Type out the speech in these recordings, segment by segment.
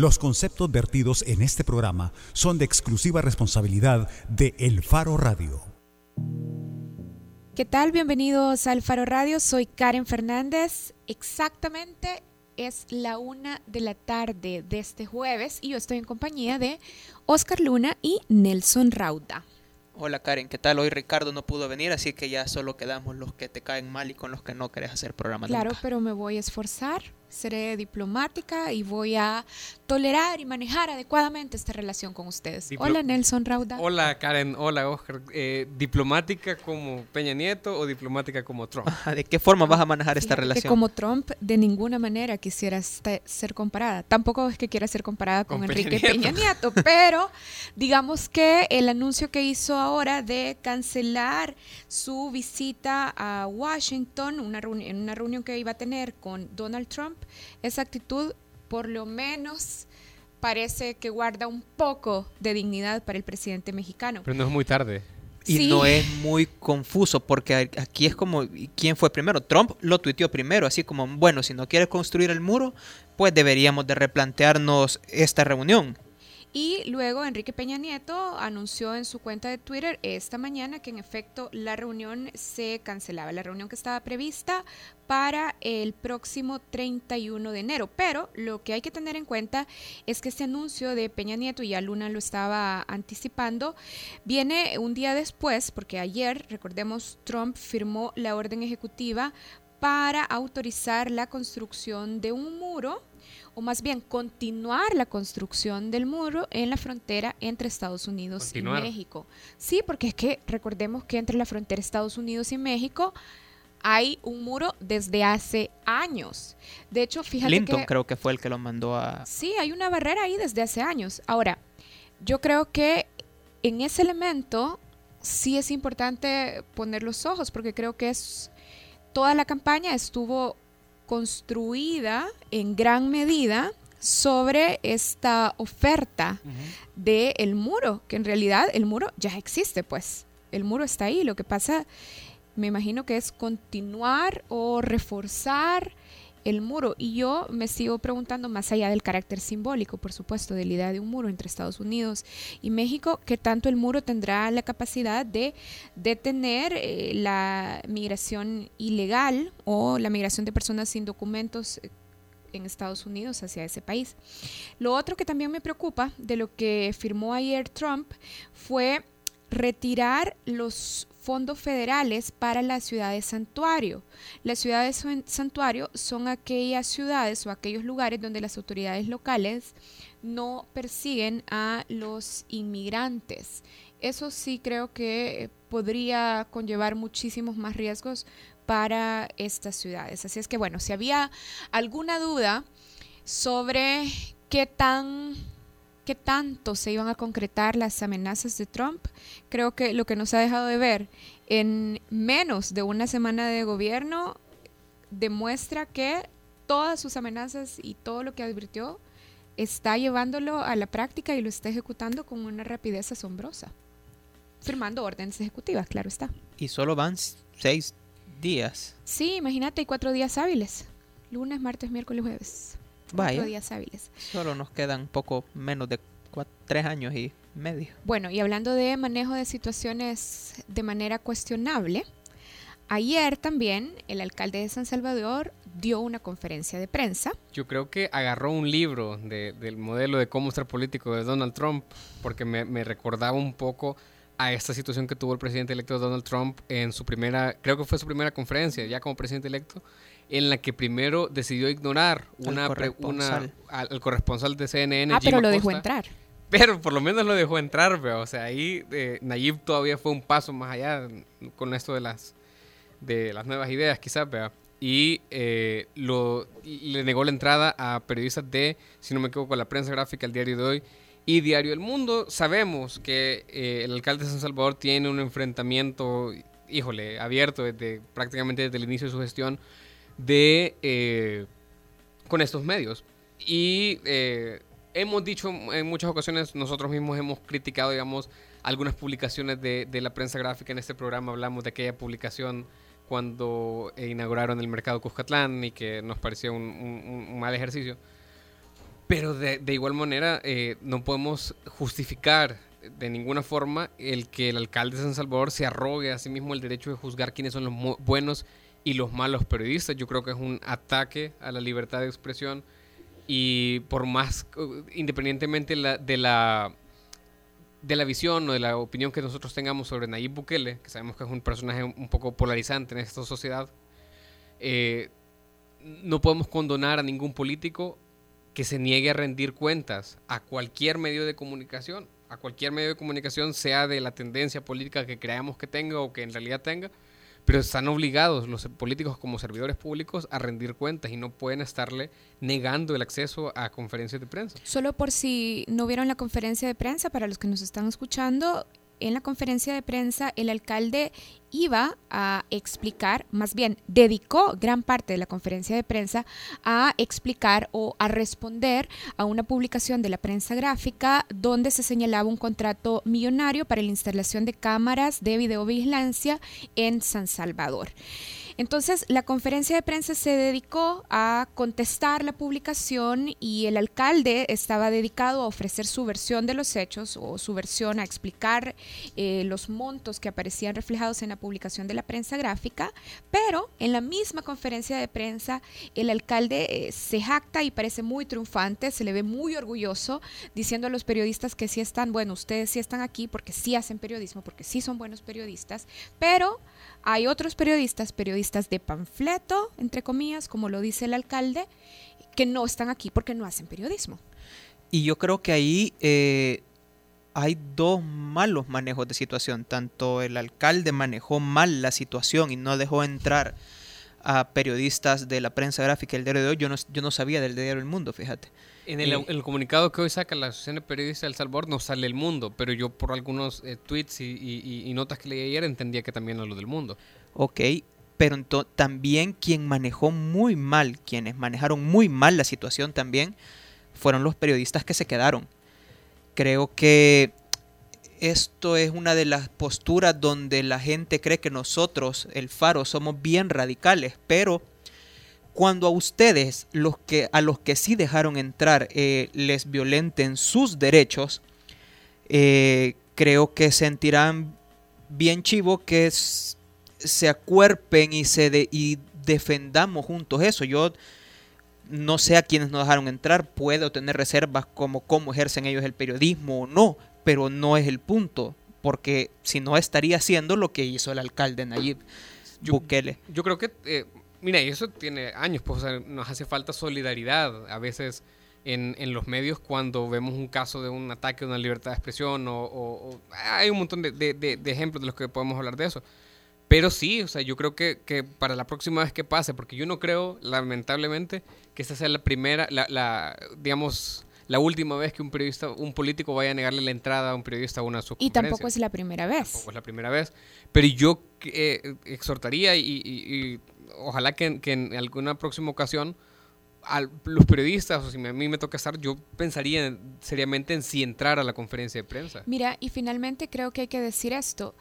Los conceptos vertidos en este programa son de exclusiva responsabilidad de El Faro Radio. ¿Qué tal? Bienvenidos al Faro Radio. Soy Karen Fernández. Exactamente es la una de la tarde de este jueves y yo estoy en compañía de Oscar Luna y Nelson Rauda. Hola Karen, ¿qué tal? Hoy Ricardo no pudo venir, así que ya solo quedamos los que te caen mal y con los que no querés hacer programa. Claro, nunca. pero me voy a esforzar seré diplomática y voy a tolerar y manejar adecuadamente esta relación con ustedes. Diplo- Hola Nelson Rauda. Hola Karen, hola Oscar. Eh, ¿Diplomática como Peña Nieto o diplomática como Trump? ¿De qué forma vas a manejar esta que relación? como Trump de ninguna manera quisiera este- ser comparada. Tampoco es que quiera ser comparada con, Con Enrique Peña Peña Nieto, pero digamos que el anuncio que hizo ahora de cancelar su visita a Washington, una en una reunión que iba a tener con Donald Trump, esa actitud por lo menos parece que guarda un poco de dignidad para el presidente mexicano. Pero no es muy tarde. Y Sí. no es muy confuso porque aquí es como, ¿y ¿quién fue primero? Trump lo tuiteó primero, así como, bueno, si no quieres construir el muro, pues deberíamos de replantearnos esta reunión. Y luego Enrique Peña Nieto anunció en su cuenta de Twitter esta mañana que en efecto la reunión se cancelaba, la reunión que estaba prevista para el próximo 31 de enero. Pero lo que hay que tener en cuenta es que este anuncio de Peña Nieto, y ya Luna lo estaba anticipando, viene un día después, porque ayer, recordemos, Trump firmó la orden ejecutiva para autorizar la construcción de un muro o más bien continuar la construcción del muro en la frontera entre Estados Unidos Continuar. y México. Sí, porque es que recordemos que entre la frontera Estados Unidos y México hay un muro desde hace años. De hecho, fíjate Clinton que creo que fue el que lo mandó a... sí, hay una barrera ahí desde hace años. Ahora, yo creo que en ese elemento sí es importante poner los ojos porque creo que es toda la campaña estuvo construida en gran medida sobre esta oferta del muro, que en realidad el muro ya existe, pues. El muro está ahí. Lo que pasa, me imagino que es continuar o reforzar el muro. Y yo me sigo preguntando, más allá del carácter simbólico, por supuesto, de la idea de un muro entre Estados Unidos y México, ¿qué tanto el muro tendrá la capacidad de detener eh, la migración ilegal o la migración de personas sin documentos eh, en Estados Unidos hacia ese país? Lo otro que también me preocupa de lo que firmó ayer Trump fue retirar los fondos federales para las ciudades santuario. Las ciudades san- santuario son aquellas ciudades o aquellos lugares donde las autoridades locales no persiguen a los inmigrantes. Eso sí creo que podría conllevar muchísimos más riesgos para estas ciudades. Así es que bueno, si había alguna duda sobre qué tan qué tanto se iban a concretar las amenazas de Trump, creo que lo que nos ha dejado de ver en menos de una semana de gobierno demuestra que todas sus amenazas y todo lo que advirtió está llevándolo a la práctica y lo está ejecutando con una rapidez asombrosa. Firmando órdenes ejecutivas, claro está. Y solo van seis días. Sí, imagínate, hay cuatro días hábiles. Lunes, martes, miércoles, jueves. Cuatro Vaya, días hábiles. solo nos quedan poco menos de cua- tres años y medio. Bueno, y hablando de manejo de situaciones de manera cuestionable, ayer también el alcalde de San Salvador dio una conferencia de prensa. Yo creo que agarró un libro de- del modelo de cómo ser político de Donald Trump, porque me, me recordaba un poco a esta situación que tuvo el presidente electo Donald Trump en su primera, creo que fue su primera conferencia ya como presidente electo, en la que primero decidió ignorar Al una, pre- una corresponsal. al, al corresponsal de CNN. ah, pero lo dejó entrar. Pero por lo menos lo dejó entrar, veo. O sea, ahí eh, Nayib todavía fue un paso más allá con esto de las, de las nuevas ideas, quizás, vea. Y eh, lo, le negó la entrada a periodistas de, si no me equivoco, la prensa gráfica, el diario de hoy y Diario El Mundo. Sabemos que eh, el alcalde de San Salvador tiene un enfrentamiento, híjole, abierto desde prácticamente desde el inicio de su gestión de eh, con estos medios. Y eh, hemos dicho en muchas ocasiones, nosotros mismos hemos criticado, digamos, algunas publicaciones de, de la prensa gráfica. En este programa hablamos de aquella publicación cuando inauguraron el mercado Cuscatlán y que nos parecía un, un- un mal ejercicio. Pero de, de igual manera eh, no podemos justificar de ninguna forma el que el alcalde de San Salvador se arrogue a sí mismo el derecho de juzgar quiénes son los buenos y los malos periodistas. Yo creo que es un ataque a la libertad de expresión y por más, independientemente de la, de la visión o de la opinión que nosotros tengamos sobre Nayib Bukele, que sabemos que es un personaje un poco polarizante en esta sociedad, eh, no podemos condonar a ningún político que se niegue a rendir cuentas a cualquier medio de comunicación, a cualquier medio de comunicación, sea de la tendencia política que creamos que tenga o que en realidad tenga, pero están obligados los políticos como servidores públicos a rendir cuentas y no pueden estarle negando el acceso a conferencias de prensa. Solo por si no vieron la conferencia de prensa, para los que nos están escuchando, en la conferencia de prensa el alcalde iba a explicar, más bien dedicó gran parte de la conferencia de prensa a explicar o a responder a una publicación de la prensa gráfica donde se señalaba un contrato millonario para la instalación de cámaras de videovigilancia en San Salvador. Entonces, la conferencia de prensa se dedicó a contestar la publicación y el alcalde estaba dedicado a ofrecer su versión de los hechos o su versión a explicar eh, los montos que aparecían reflejados en la publicación de la prensa gráfica, pero en la misma conferencia de prensa el alcalde eh, se jacta y parece muy triunfante, se le ve muy orgulloso diciendo a los periodistas que sí están, bueno, ustedes sí están aquí porque sí hacen periodismo, porque sí son buenos periodistas, pero hay otros periodistas, periodistas de panfleto, entre comillas, como lo dice el alcalde, que no están aquí porque no hacen periodismo. Y yo creo que ahí eh, hay dos malos manejos de situación. Tanto el alcalde manejó mal la situación y no dejó entrar a periodistas de la prensa gráfica el diario de hoy. Yo no, yo no sabía del diario El Mundo, fíjate. En el, comunicado que hoy saca la Asociación de Periodistas del Salvador no sale el mundo, pero yo por algunos eh, tweets y, notas que leí ayer entendía que también lo del mundo. Ok, pero también quien manejó muy mal, quienes manejaron muy mal la situación también, fueron los periodistas que se quedaron. Creo que esto es una de las posturas donde la gente cree que nosotros, el Faro, somos bien radicales, pero cuando a ustedes, los que, a los que sí dejaron entrar, eh, les violenten sus derechos, eh, creo que sentirán bien chivo que se acuerpen y, se y defendamos juntos eso. Yo no sé a quienes nos dejaron entrar, puedo tener reservas como cómo ejercen ellos el periodismo o no, pero no es el punto, porque si no estaría haciendo lo que hizo el alcalde Nayib Bukele. Yo creo que eh, Mira, y eso tiene años, pues nos hace falta solidaridad a veces en, en, los medios cuando vemos un caso de un ataque a una libertad de expresión o, hay un montón de, de, ejemplos de los que podemos hablar de eso. Pero sí, o sea, yo creo que, que, para la próxima vez que pase, porque yo no creo, lamentablemente, que esta sea la primera, la, la digamos, la última vez que un periodista, un político vaya a negarle la entrada a un periodista a una su Y tampoco es la primera vez. Tampoco es la primera vez. Pero yo eh, exhortaría y ojalá que, en alguna próxima ocasión a los periodistas, o si a mí me toca estar, yo pensaría seriamente en si entrar a la conferencia de prensa. Mira, y finalmente creo que hay que decir esto.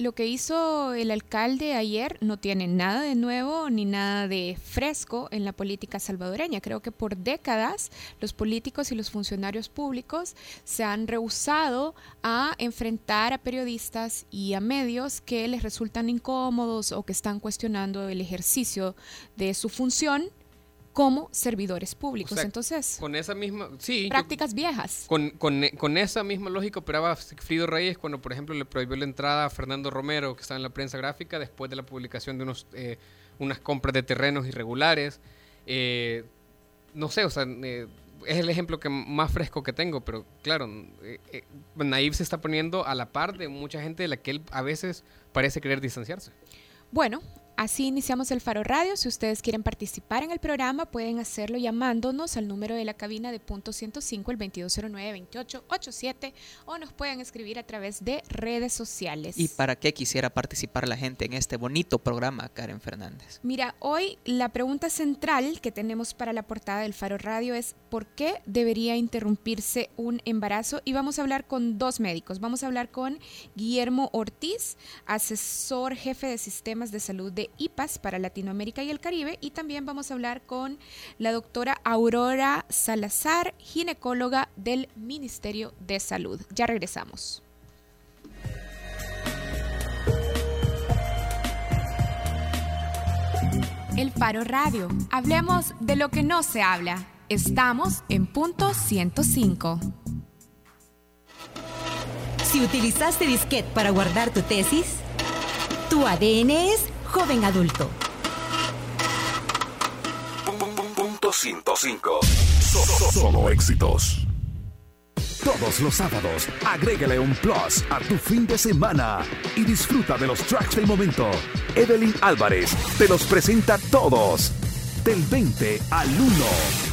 Lo que hizo el alcalde ayer no tiene nada de nuevo ni nada de fresco en la política salvadoreña. Creo que por décadas los políticos y los funcionarios públicos se han rehusado a enfrentar a periodistas y a medios que les resultan incómodos o que están cuestionando el ejercicio de su función como servidores públicos. Entonces, con esa misma, sí, prácticas viejas. Con, con, con, esa misma lógica operaba Frido Reyes cuando, por ejemplo, le prohibió la entrada a Fernando Romero, que estaba en la prensa gráfica, después de la publicación de unos, eh, unas compras de terrenos irregulares. Eh, no sé, o sea, eh, es el ejemplo que más fresco que tengo, pero claro, eh, Naiv se está poniendo a la par de mucha gente de la que él a veces parece querer distanciarse. Bueno, Así iniciamos el Faro Radio. Si ustedes quieren participar en el programa, pueden hacerlo llamándonos al número de la cabina de punto 105, el 2209-2887, o nos pueden escribir a través de redes sociales. ¿Y para qué quisiera participar la gente en este bonito programa, Karen Fernández? Mira, hoy la pregunta central que tenemos para la portada del Faro Radio es ¿por qué debería interrumpirse un embarazo? Y vamos a hablar con dos médicos. Vamos a hablar con Guillermo Ortiz, asesor jefe de sistemas de salud de IPAS para Latinoamérica y el Caribe y también vamos a hablar con la doctora Aurora Salazar, ginecóloga del Ministerio de Salud. Ya regresamos. El Faro Radio. Hablemos de lo que no se habla. Estamos en punto 105. Si utilizaste disquete para guardar tu tesis, tu ADN es joven adulto. Punto 105. Solo éxitos. Todos los sábados, agrégale un plus a tu fin de semana y disfruta de los tracks del momento. Evelyn Álvarez te los presenta todos. Del 20 al 1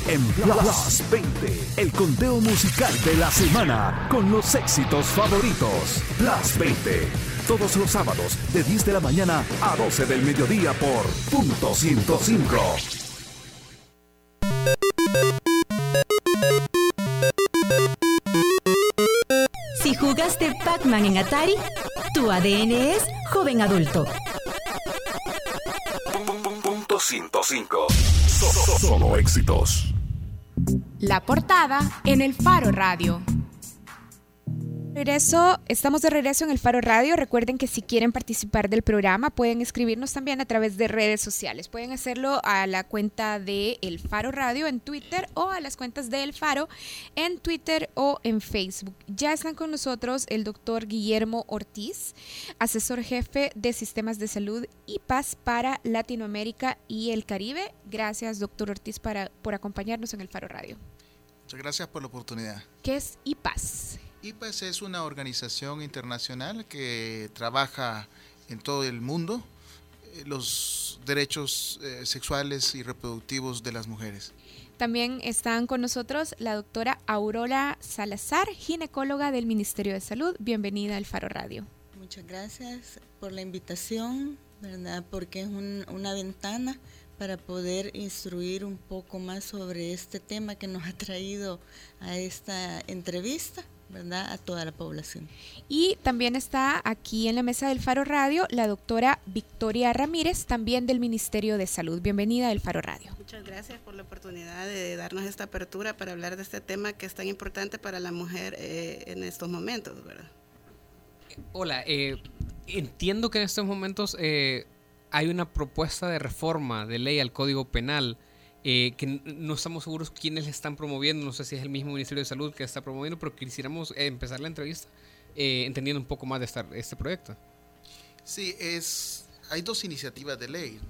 en Plus 20, el conteo musical de la semana con los éxitos favoritos. Plus 20, todos los sábados de 10 de la mañana a 12 del mediodía por punto 105. Si jugaste Pac-Man en Atari, tu ADN es joven adulto. Punto 105. Solo éxitos. La portada en el Faro Radio. Regreso, estamos de regreso en el Faro Radio. Recuerden que si quieren participar del programa pueden escribirnos también a través de redes sociales. Pueden hacerlo a la cuenta de El Faro Radio en Twitter o a las cuentas de El Faro en Twitter o en Facebook. Ya están con nosotros el doctor Guillermo Ortiz, asesor jefe de sistemas de salud y paz para Latinoamérica y el Caribe. Gracias, doctor Ortiz, para, por acompañarnos en el Faro Radio. Muchas gracias por la oportunidad. ¿Qué es IPAS? IPAS es una organización internacional que trabaja en todo el mundo eh, los derechos eh, sexuales y reproductivos de las mujeres. También están con nosotros la doctora Aurora Salazar, ginecóloga del Ministerio de Salud. Bienvenida al Faro Radio. Muchas gracias por la invitación, ¿verdad? Porque es un, una ventana para poder instruir un poco más sobre este tema que nos ha traído a esta entrevista. ¿Verdad? a toda la población. Y también está aquí en la mesa del Faro Radio la doctora Victoria Ramírez, también del Ministerio de Salud. Bienvenida al Faro Radio. Muchas gracias por la oportunidad de darnos esta apertura para hablar de este tema que es tan importante para la mujer eh, en estos momentos, ¿verdad? Hola, eh, entiendo que en estos momentos eh, hay una propuesta de reforma de ley al Código Penal eh, que no estamos seguros quiénes le están promoviendo, no sé si es el mismo Ministerio de Salud que está promoviendo, pero quisiéramos eh, empezar la entrevista eh, entendiendo un poco más de este proyecto. Sí, es, hay dos iniciativas de ley.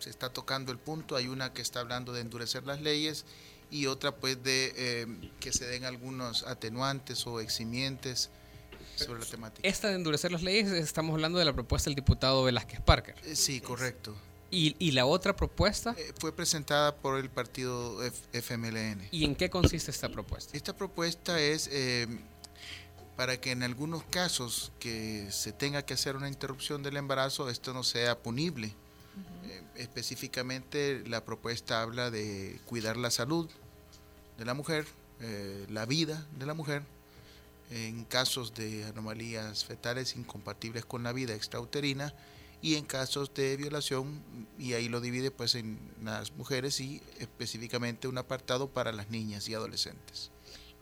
se está tocando el punto, hay una que está hablando de endurecer las leyes y otra pues de que se den algunos atenuantes o eximientes sobre la temática. Esta de endurecer las leyes, estamos hablando de la propuesta del diputado Velázquez Parker. sí, correcto. ¿Y, la otra propuesta? Eh, fue presentada por el partido FMLN. ¿Y en qué consiste esta propuesta? Esta propuesta es eh, para que en algunos casos que se tenga que hacer una interrupción del embarazo, esto no sea punible. Eh, específicamente la propuesta habla de cuidar la salud de la mujer, la vida de la mujer, en casos de anomalías fetales incompatibles con la vida extrauterina y en casos de violación, y ahí lo divide pues en las mujeres y específicamente un apartado para las niñas y adolescentes.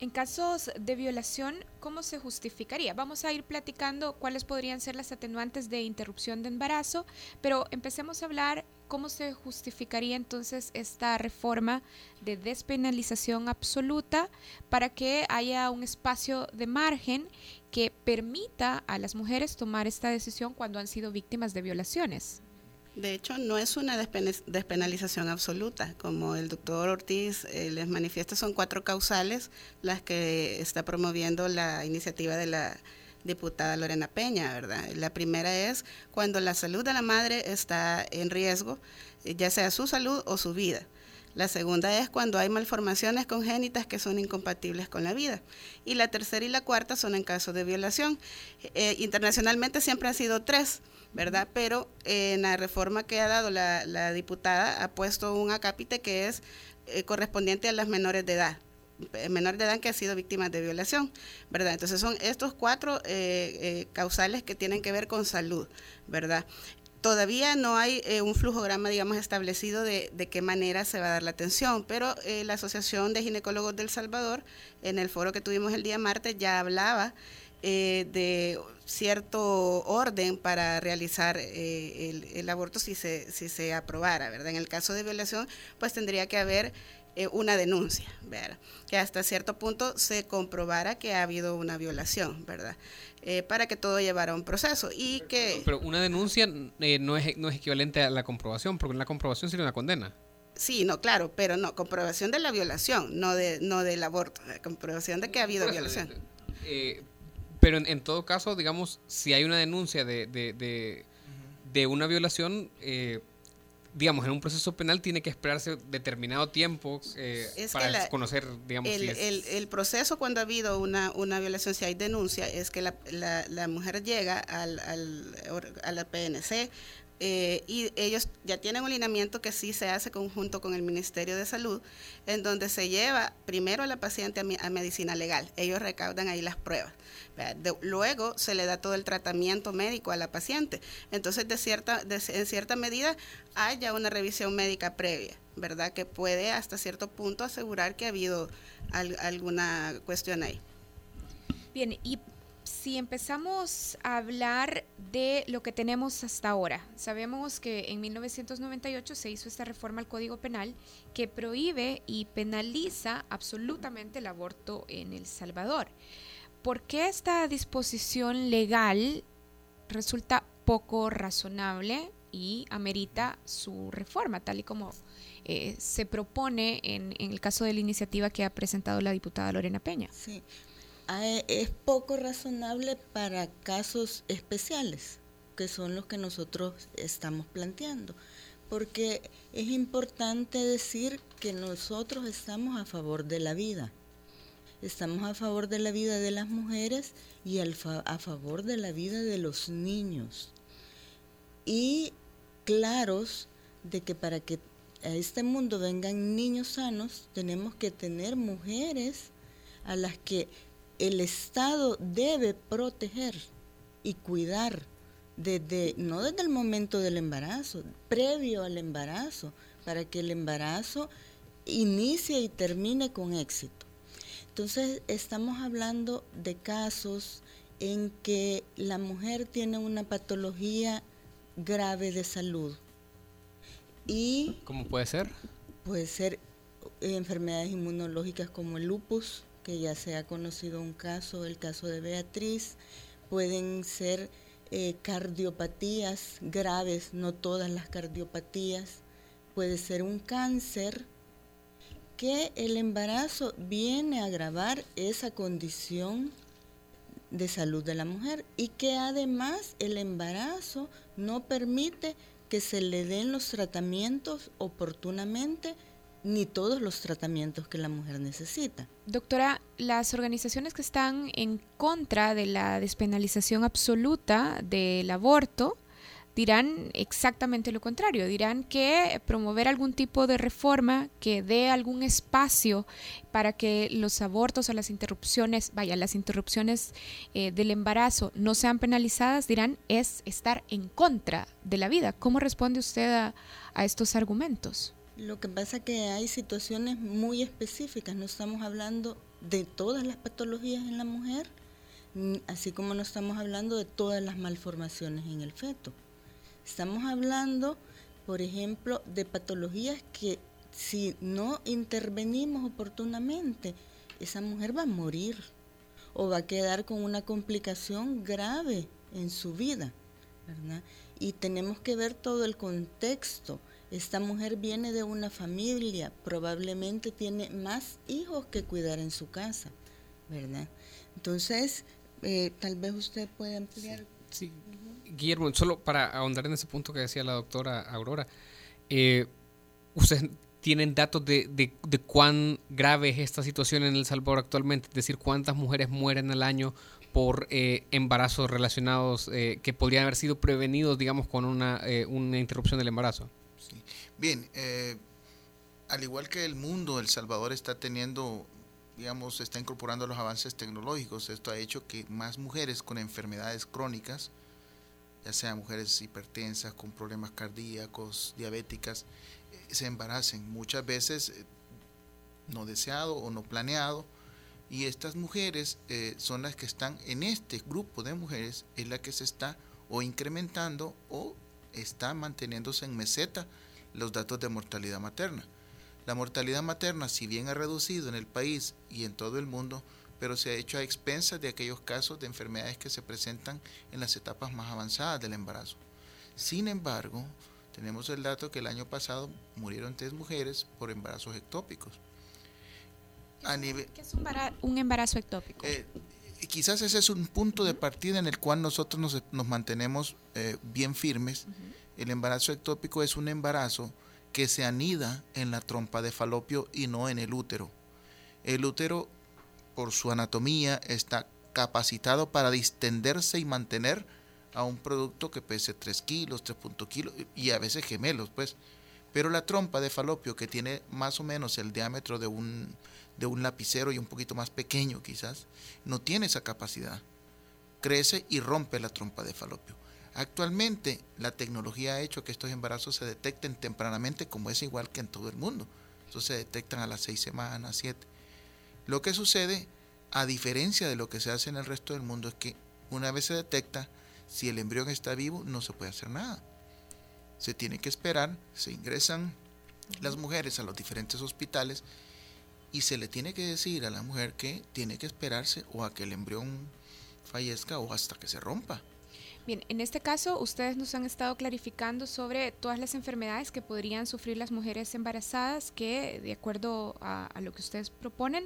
En casos de violación, ¿cómo se justificaría? Vamos a ir platicando cuáles podrían ser las atenuantes de interrupción de embarazo, pero empecemos a hablar cómo se justificaría entonces esta reforma de despenalización absoluta para que haya un espacio de margen que permita a las mujeres tomar esta decisión cuando han sido víctimas de violaciones. De hecho, no es una despenalización absoluta. Como el doctor Ortiz eh, les manifiesta, son cuatro causales las que está promoviendo la iniciativa de la diputada Lorena Peña, ¿verdad? La primera es cuando la salud de la madre está en riesgo, eh, ya sea su salud o su vida. La segunda es cuando hay malformaciones congénitas que son incompatibles con la vida. Y la tercera y la cuarta son en caso de violación. Eh, internacionalmente siempre han sido tres, ¿verdad? Pero eh, en la reforma que ha dado la, diputada ha puesto un acápite que es eh, correspondiente a las menores de edad menores de edad que han sido víctimas de violación, ¿verdad? Entonces son estos cuatro causales que tienen que ver con salud, ¿verdad? Todavía no hay eh, un flujograma, digamos, establecido de, de, qué manera se va a dar la atención, pero eh, la Asociación de Ginecólogos del Salvador, en el foro que tuvimos el día martes, ya hablaba eh, de cierto orden para realizar eh, el, el, aborto si se, si se aprobara, ¿verdad? En el caso de violación, pues tendría que haber eh, una denuncia, ¿verdad? Que hasta cierto punto se comprobara que ha habido una violación, ¿verdad? Eh, para que todo llevara un proceso y que... Pero una denuncia eh, no, es, no es equivalente a la comprobación, porque la comprobación sería una condena. Sí, no, claro, pero no, comprobación de la violación, no de no del aborto, la comprobación de que ha habido violación. eh, pero en, en todo caso, digamos, si hay una denuncia de, de, de, de una violación, eh, digamos, en un proceso penal tiene que esperarse determinado tiempo eh, Es para la- conocer, digamos, El, si es... el- el proceso cuando ha habido una, una violación, si hay denuncia, es que la, la- la mujer llega al, al, a la PNC eh, y ellos ya tienen un lineamiento que sí se hace conjunto con el Ministerio de Salud, en donde se lleva primero a la paciente a, mi- a medicina legal. Ellos recaudan ahí las pruebas. De- luego se le da todo el tratamiento médico a la paciente. Entonces, de cierta, de- en cierta medida, hay ya una revisión médica previa, ¿verdad? Que puede hasta cierto punto asegurar que ha habido al- alguna cuestión ahí. Bien, y si empezamos a hablar de lo que tenemos hasta ahora, sabemos que en 1998 se hizo esta reforma al Código Penal que prohíbe y penaliza absolutamente el aborto en El Salvador. ¿Por qué esta disposición legal resulta poco razonable y amerita su reforma, tal y como eh, se propone en, en el caso de la iniciativa que ha presentado la diputada Lorena Peña? Sí. Ah, eh, Es poco razonable para casos especiales, que son los que nosotros estamos planteando, porque es importante decir que nosotros estamos a favor de la vida. Estamos a favor de la vida de las mujeres y a favor de la vida de los niños. Y claros de que para que a este mundo vengan niños sanos, tenemos que tener mujeres a las que el Estado debe proteger y cuidar desde no desde el momento del embarazo, previo al embarazo, para que el embarazo inicie y termine con éxito. Entonces, estamos hablando de casos en que la mujer tiene una patología grave de salud y ¿Cómo puede ser? puede ser enfermedades inmunológicas como el lupus, que ya se ha conocido un caso, el caso de Beatriz, pueden ser eh, cardiopatías graves, no todas las cardiopatías, puede ser un cáncer, que el embarazo viene a agravar esa condición de salud de la mujer y que además el embarazo no permite que se le den los tratamientos oportunamente ni todos los tratamientos que la mujer necesita. Doctora, las organizaciones que están en contra de la despenalización absoluta del aborto dirán exactamente lo contrario, dirán que promover algún tipo de reforma que dé algún espacio para que los abortos o las interrupciones, vaya, las interrupciones eh, del embarazo no sean penalizadas, dirán es estar en contra de la vida. ¿Cómo responde usted a, a estos argumentos? Lo que pasa que hay situaciones muy específicas, no estamos hablando de todas las patologías en la mujer, así como no estamos hablando de todas las malformaciones en el feto. Estamos hablando, por ejemplo, de patologías que si no intervenimos oportunamente, esa mujer va a morir o va a quedar con una complicación grave en su vida. Y tenemos que ver todo el contexto. Esta mujer viene de una familia, probablemente tiene más hijos que cuidar en su casa, ¿verdad? Entonces, eh, tal vez usted pueda ampliar. Sí. Guillermo, solo para ahondar en ese punto que decía la doctora Aurora, eh, ¿ustedes tienen datos de, de, de cuán grave es esta situación en El Salvador actualmente? Es decir, cuántas mujeres mueren al año por eh, embarazos relacionados eh, que podrían haber sido prevenidos, digamos, con una, eh, una interrupción del embarazo. Bien, eh, al igual que el mundo, El Salvador está teniendo, digamos, está incorporando los avances tecnológicos. Esto ha hecho que más mujeres con enfermedades crónicas ya sea mujeres hipertensas, con problemas cardíacos, diabéticas, eh, se embaracen, muchas veces eh, no deseado o no planeado, y estas mujeres son las que están en este grupo de mujeres, es la que se está o incrementando o está manteniéndose en meseta los datos de mortalidad materna. La mortalidad materna, si bien ha reducido en el país y en todo el mundo, pero se ha hecho a expensas de aquellos casos de enfermedades que se presentan en las etapas más avanzadas del embarazo. Sin embargo, tenemos el dato que el año pasado murieron tres mujeres por embarazos ectópicos. ¿Qué es un embarazo ectópico? Eh, quizás ese es un punto de partida en el cual nosotros nos, mantenemos eh, bien firmes. El embarazo ectópico es un embarazo que se anida en la trompa de falopio y no en el útero. El útero por su anatomía está capacitado para distenderse y mantener a un producto que pese 3 kilos, 3 kilos y a veces gemelos, pues. Pero la trompa de falopio, que tiene más o menos el diámetro de un, de un lapicero y un poquito más pequeño quizás, no tiene esa capacidad. Crece y rompe la trompa de falopio. Actualmente la tecnología ha hecho que estos embarazos se detecten tempranamente como es igual que en todo el mundo. Entonces se detectan a las 6 semanas, 7. Lo que sucede, a diferencia de lo que se hace en el resto del mundo, es que una vez se detecta, si el embrión está vivo, no se puede hacer nada. Se tiene que esperar, se ingresan las mujeres a los diferentes hospitales y se le tiene que decir a la mujer que tiene que esperarse o a que el embrión fallezca o hasta que se rompa. Bien, en este caso ustedes nos han estado clarificando sobre todas las enfermedades que podrían sufrir las mujeres embarazadas que, de acuerdo a, lo que ustedes proponen,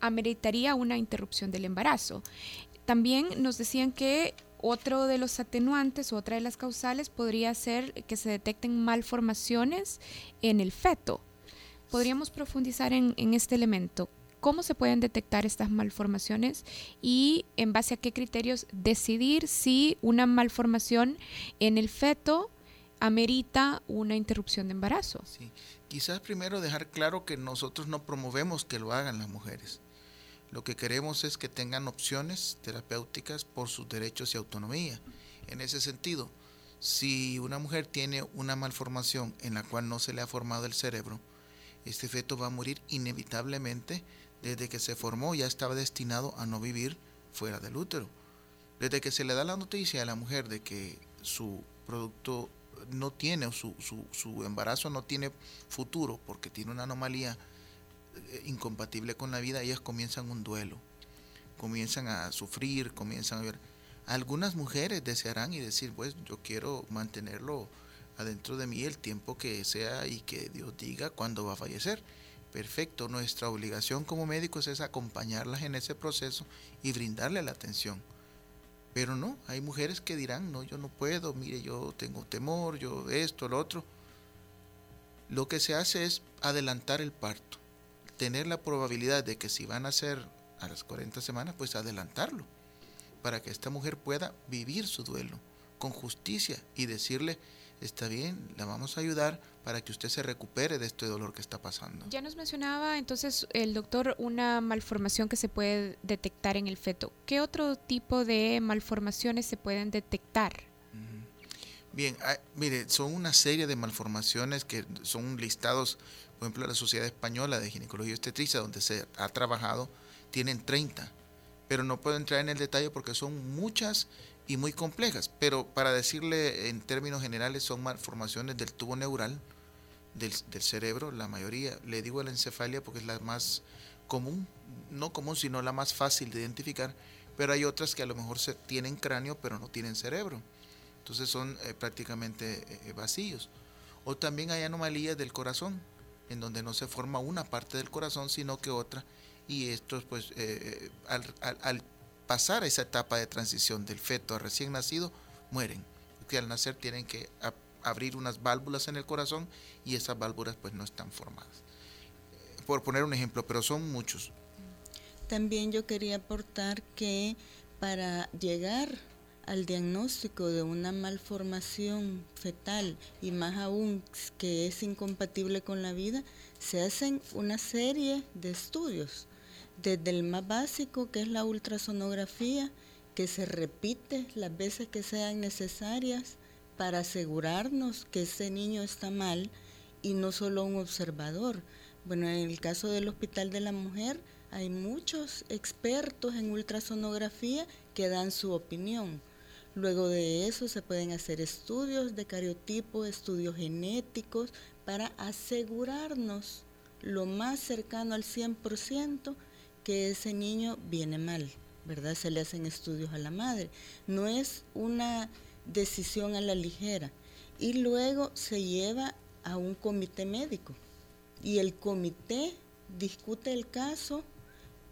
ameritaría una interrupción del embarazo. También nos decían que otro de los atenuantes, otra de las causales, podría ser que se detecten malformaciones en el feto. ¿Podríamos profundizar en, en este elemento? cómo se pueden detectar estas malformaciones y en base a qué criterios decidir si una malformación en el feto amerita una interrupción de embarazo. Sí. Quizás primero dejar claro que nosotros no promovemos que lo hagan las mujeres. Lo que queremos es que tengan opciones terapéuticas por sus derechos y autonomía. En ese sentido, si una mujer tiene una malformación en la cual no se le ha formado el cerebro, este feto va a morir inevitablemente desde que se formó ya estaba destinado a no vivir fuera del útero. Desde que se le da la noticia a la mujer de que su producto no tiene, o su, su, embarazo no tiene futuro porque tiene una anomalía eh, incompatible con la vida, ellas comienzan un duelo, comienzan a sufrir, comienzan a ver. Algunas mujeres desearán y decir, pues yo quiero mantenerlo adentro de mí el tiempo que sea y que Dios diga cuándo va a fallecer perfecto. Nuestra obligación como médicos es acompañarlas en ese proceso y brindarle la atención. Pero no, hay mujeres que dirán, no, yo no puedo, mire, yo tengo temor, yo esto, lo otro. Lo que se hace es adelantar el parto, tener la probabilidad de que si van a ser a las 40 semanas, pues adelantarlo, para que esta mujer pueda vivir su duelo con justicia y decirle, está bien, la vamos a ayudar para que usted se recupere de este dolor que está pasando. Ya nos mencionaba entonces el doctor una malformación que se puede detectar en el feto. ¿Qué otro tipo de malformaciones se pueden detectar? Bien, ah, mire, son una serie de malformaciones que son listados, por ejemplo, la Sociedad Española de Ginecología y Obstetricia, donde se ha trabajado, tienen 30, pero no puedo entrar en el detalle porque son muchas y muy complejas, pero para decirle en términos generales son malformaciones del tubo neural del, cerebro, la mayoría, le digo la encefalia porque es la más común, no común, sino la más fácil de identificar, pero hay otras que a lo mejor se, tienen cráneo pero no tienen cerebro, entonces son eh, prácticamente eh, vacíos. O también hay anomalías del corazón, en donde no se forma una parte del corazón, sino que otra, y estos pues eh, al, al pasar esa etapa de transición del feto a recién nacido, mueren. Porque al nacer tienen que abrir unas válvulas en el corazón y esas válvulas pues no están formadas. Eh, por poner un ejemplo, pero son muchos. También yo quería aportar que para llegar al diagnóstico de una malformación fetal y más aún que es incompatible con la vida, se hacen una serie de estudios desde el más básico, que es la ultrasonografía, que se repite las veces que sean necesarias para asegurarnos que ese niño está mal y no solo un observador. Bueno, en el caso del Hospital de la Mujer hay muchos expertos en ultrasonografía que dan su opinión. Luego de eso se pueden hacer estudios de cariotipo, estudios genéticos, para asegurarnos lo más cercano al 100% que ese niño viene mal, ¿verdad? Se le hacen estudios a la madre. No es una decisión a la ligera. Y luego se lleva a un comité médico. Y el comité discute el caso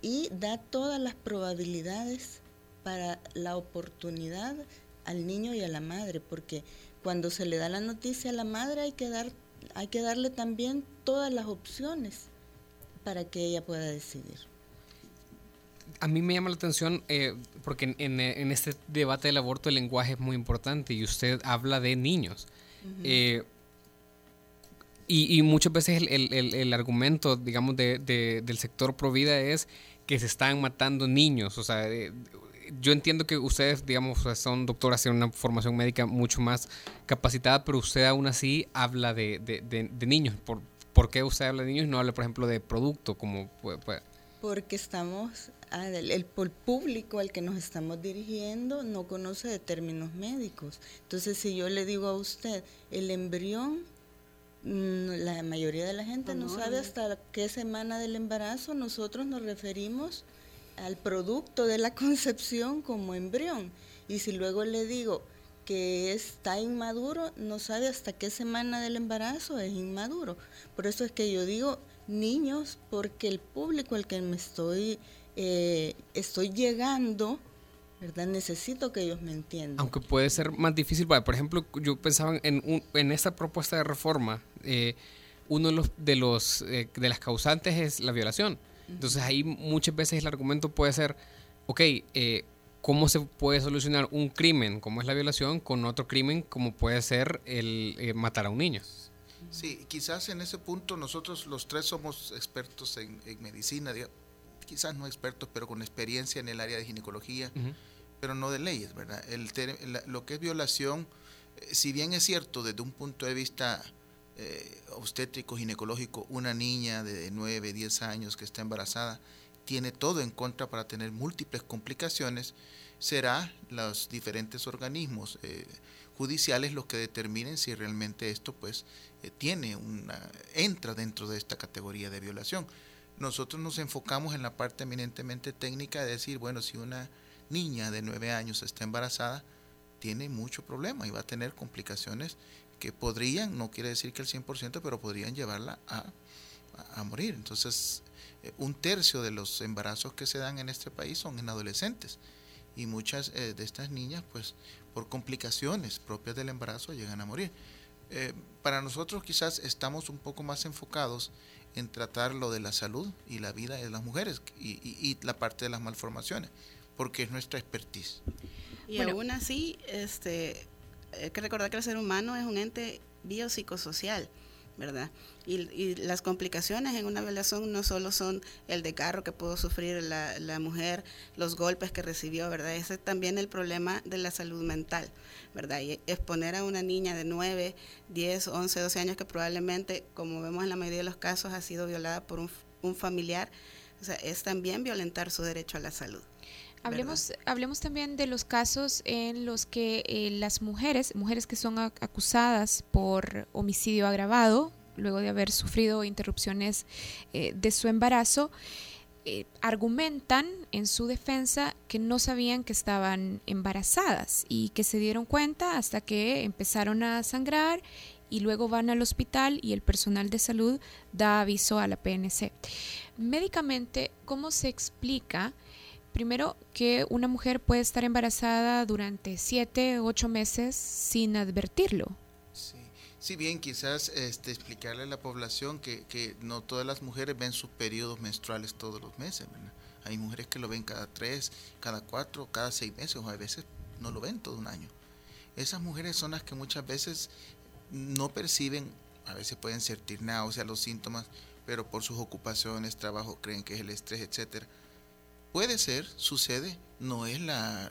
y da todas las probabilidades para la oportunidad al niño y a la madre, porque cuando se le da la noticia a la madre hay que dar hay que darle también todas las opciones para que ella pueda decidir. A mí me llama la atención eh, porque en, este debate del aborto el lenguaje es muy importante y usted habla de niños. Eh, y, muchas veces el, argumento, digamos, del sector pro vida es que se están matando niños. O sea, eh, yo entiendo que ustedes, digamos, son doctoras en una formación médica mucho más capacitada, pero usted aún así habla de, de, niños. ¿Por, ¿Por, qué usted habla de niños y no habla, por ejemplo, de producto? como Porque estamos, el, el, público al que nos estamos dirigiendo no conoce de términos médicos. Entonces, si yo le digo a usted, el embrión mm, la mayoría de la gente no, sabe hasta qué semana del embarazo nosotros nos referimos al producto de la concepción como embrión. Y si luego le digo que está inmaduro, no sabe hasta qué semana del embarazo es inmaduro. Por eso es que yo digo niños, porque el público al que me estoy, eh, estoy llegando, ¿verdad? Necesito que ellos me entiendan. Aunque puede ser más difícil, por ejemplo, yo pensaba en, un, en esta propuesta de reforma, eh, uno de los, de, los eh, de las causantes es la violación. Entonces ahí muchas veces el argumento puede ser, ok, eh, ¿cómo se puede solucionar un crimen como es la violación con otro crimen como puede ser el eh, matar a un niño? Sí, quizás en ese punto nosotros los tres somos expertos en, medicina, quizás no expertos, pero con experiencia en el área de ginecología, pero no de leyes, ¿verdad? El, lo que es violación, eh, si bien es cierto desde un punto de vista eh, obstétrico, ginecológico, una niña de 9, 10 años que está embarazada, tiene todo en contra para tener múltiples complicaciones, será los diferentes organismos eh, judiciales los que determinen si realmente esto pues eh, tiene una entra dentro de esta categoría de violación. Nosotros nos enfocamos en la parte eminentemente técnica de decir, bueno, si una niña de 9 años está embarazada, tiene mucho problema y va a tener complicaciones que podrían, no quiere decir que el 100%, pero podrían llevarla a, a, morir. Entonces, eh, un tercio de los embarazos que se dan en este país son en adolescentes y muchas eh, de estas niñas, pues, por complicaciones propias del embarazo, llegan a morir. Eh, para nosotros quizás estamos un poco más enfocados en tratar lo de la salud y la vida de las mujeres y, y, la parte de las malformaciones, porque es nuestra expertise. Y aún así, este, hay que recordar que el ser humano es un ente biopsicosocial, ¿verdad? Y, las complicaciones en una violación no solo son el de carro que pudo sufrir la, la, mujer, los golpes que recibió, ¿verdad? Ese es también el problema de la salud mental, ¿verdad? Y exponer a una niña de 9, 10, 11, 12 años que probablemente, como vemos en la mayoría de los casos, ha sido violada por un, un familiar, o sea, es también violentar su derecho a la salud. Hablemos, hablemos también de los casos en los que eh, las mujeres, mujeres que son acusadas por homicidio agravado, luego de haber sufrido interrupciones eh, de su embarazo, eh, argumentan en su defensa que no sabían que estaban embarazadas y que se dieron cuenta hasta que empezaron a sangrar y luego van al hospital y el personal de salud da aviso a la PNC. Médicamente, ¿cómo se explica? Primero, que una mujer puede estar embarazada durante siete, ocho meses sin advertirlo. Sí, si bien quizás este, explicarle a la población que, no todas las mujeres ven sus periodos menstruales todos los meses. Hay mujeres que lo ven cada tres, cada cuatro, cada seis meses, o a veces no lo ven todo un año. Esas mujeres son las que muchas veces no perciben, a veces pueden sentir náuseas, los síntomas, pero por sus ocupaciones, trabajo, creen que es el estrés, etcétera Puede ser, sucede no es la,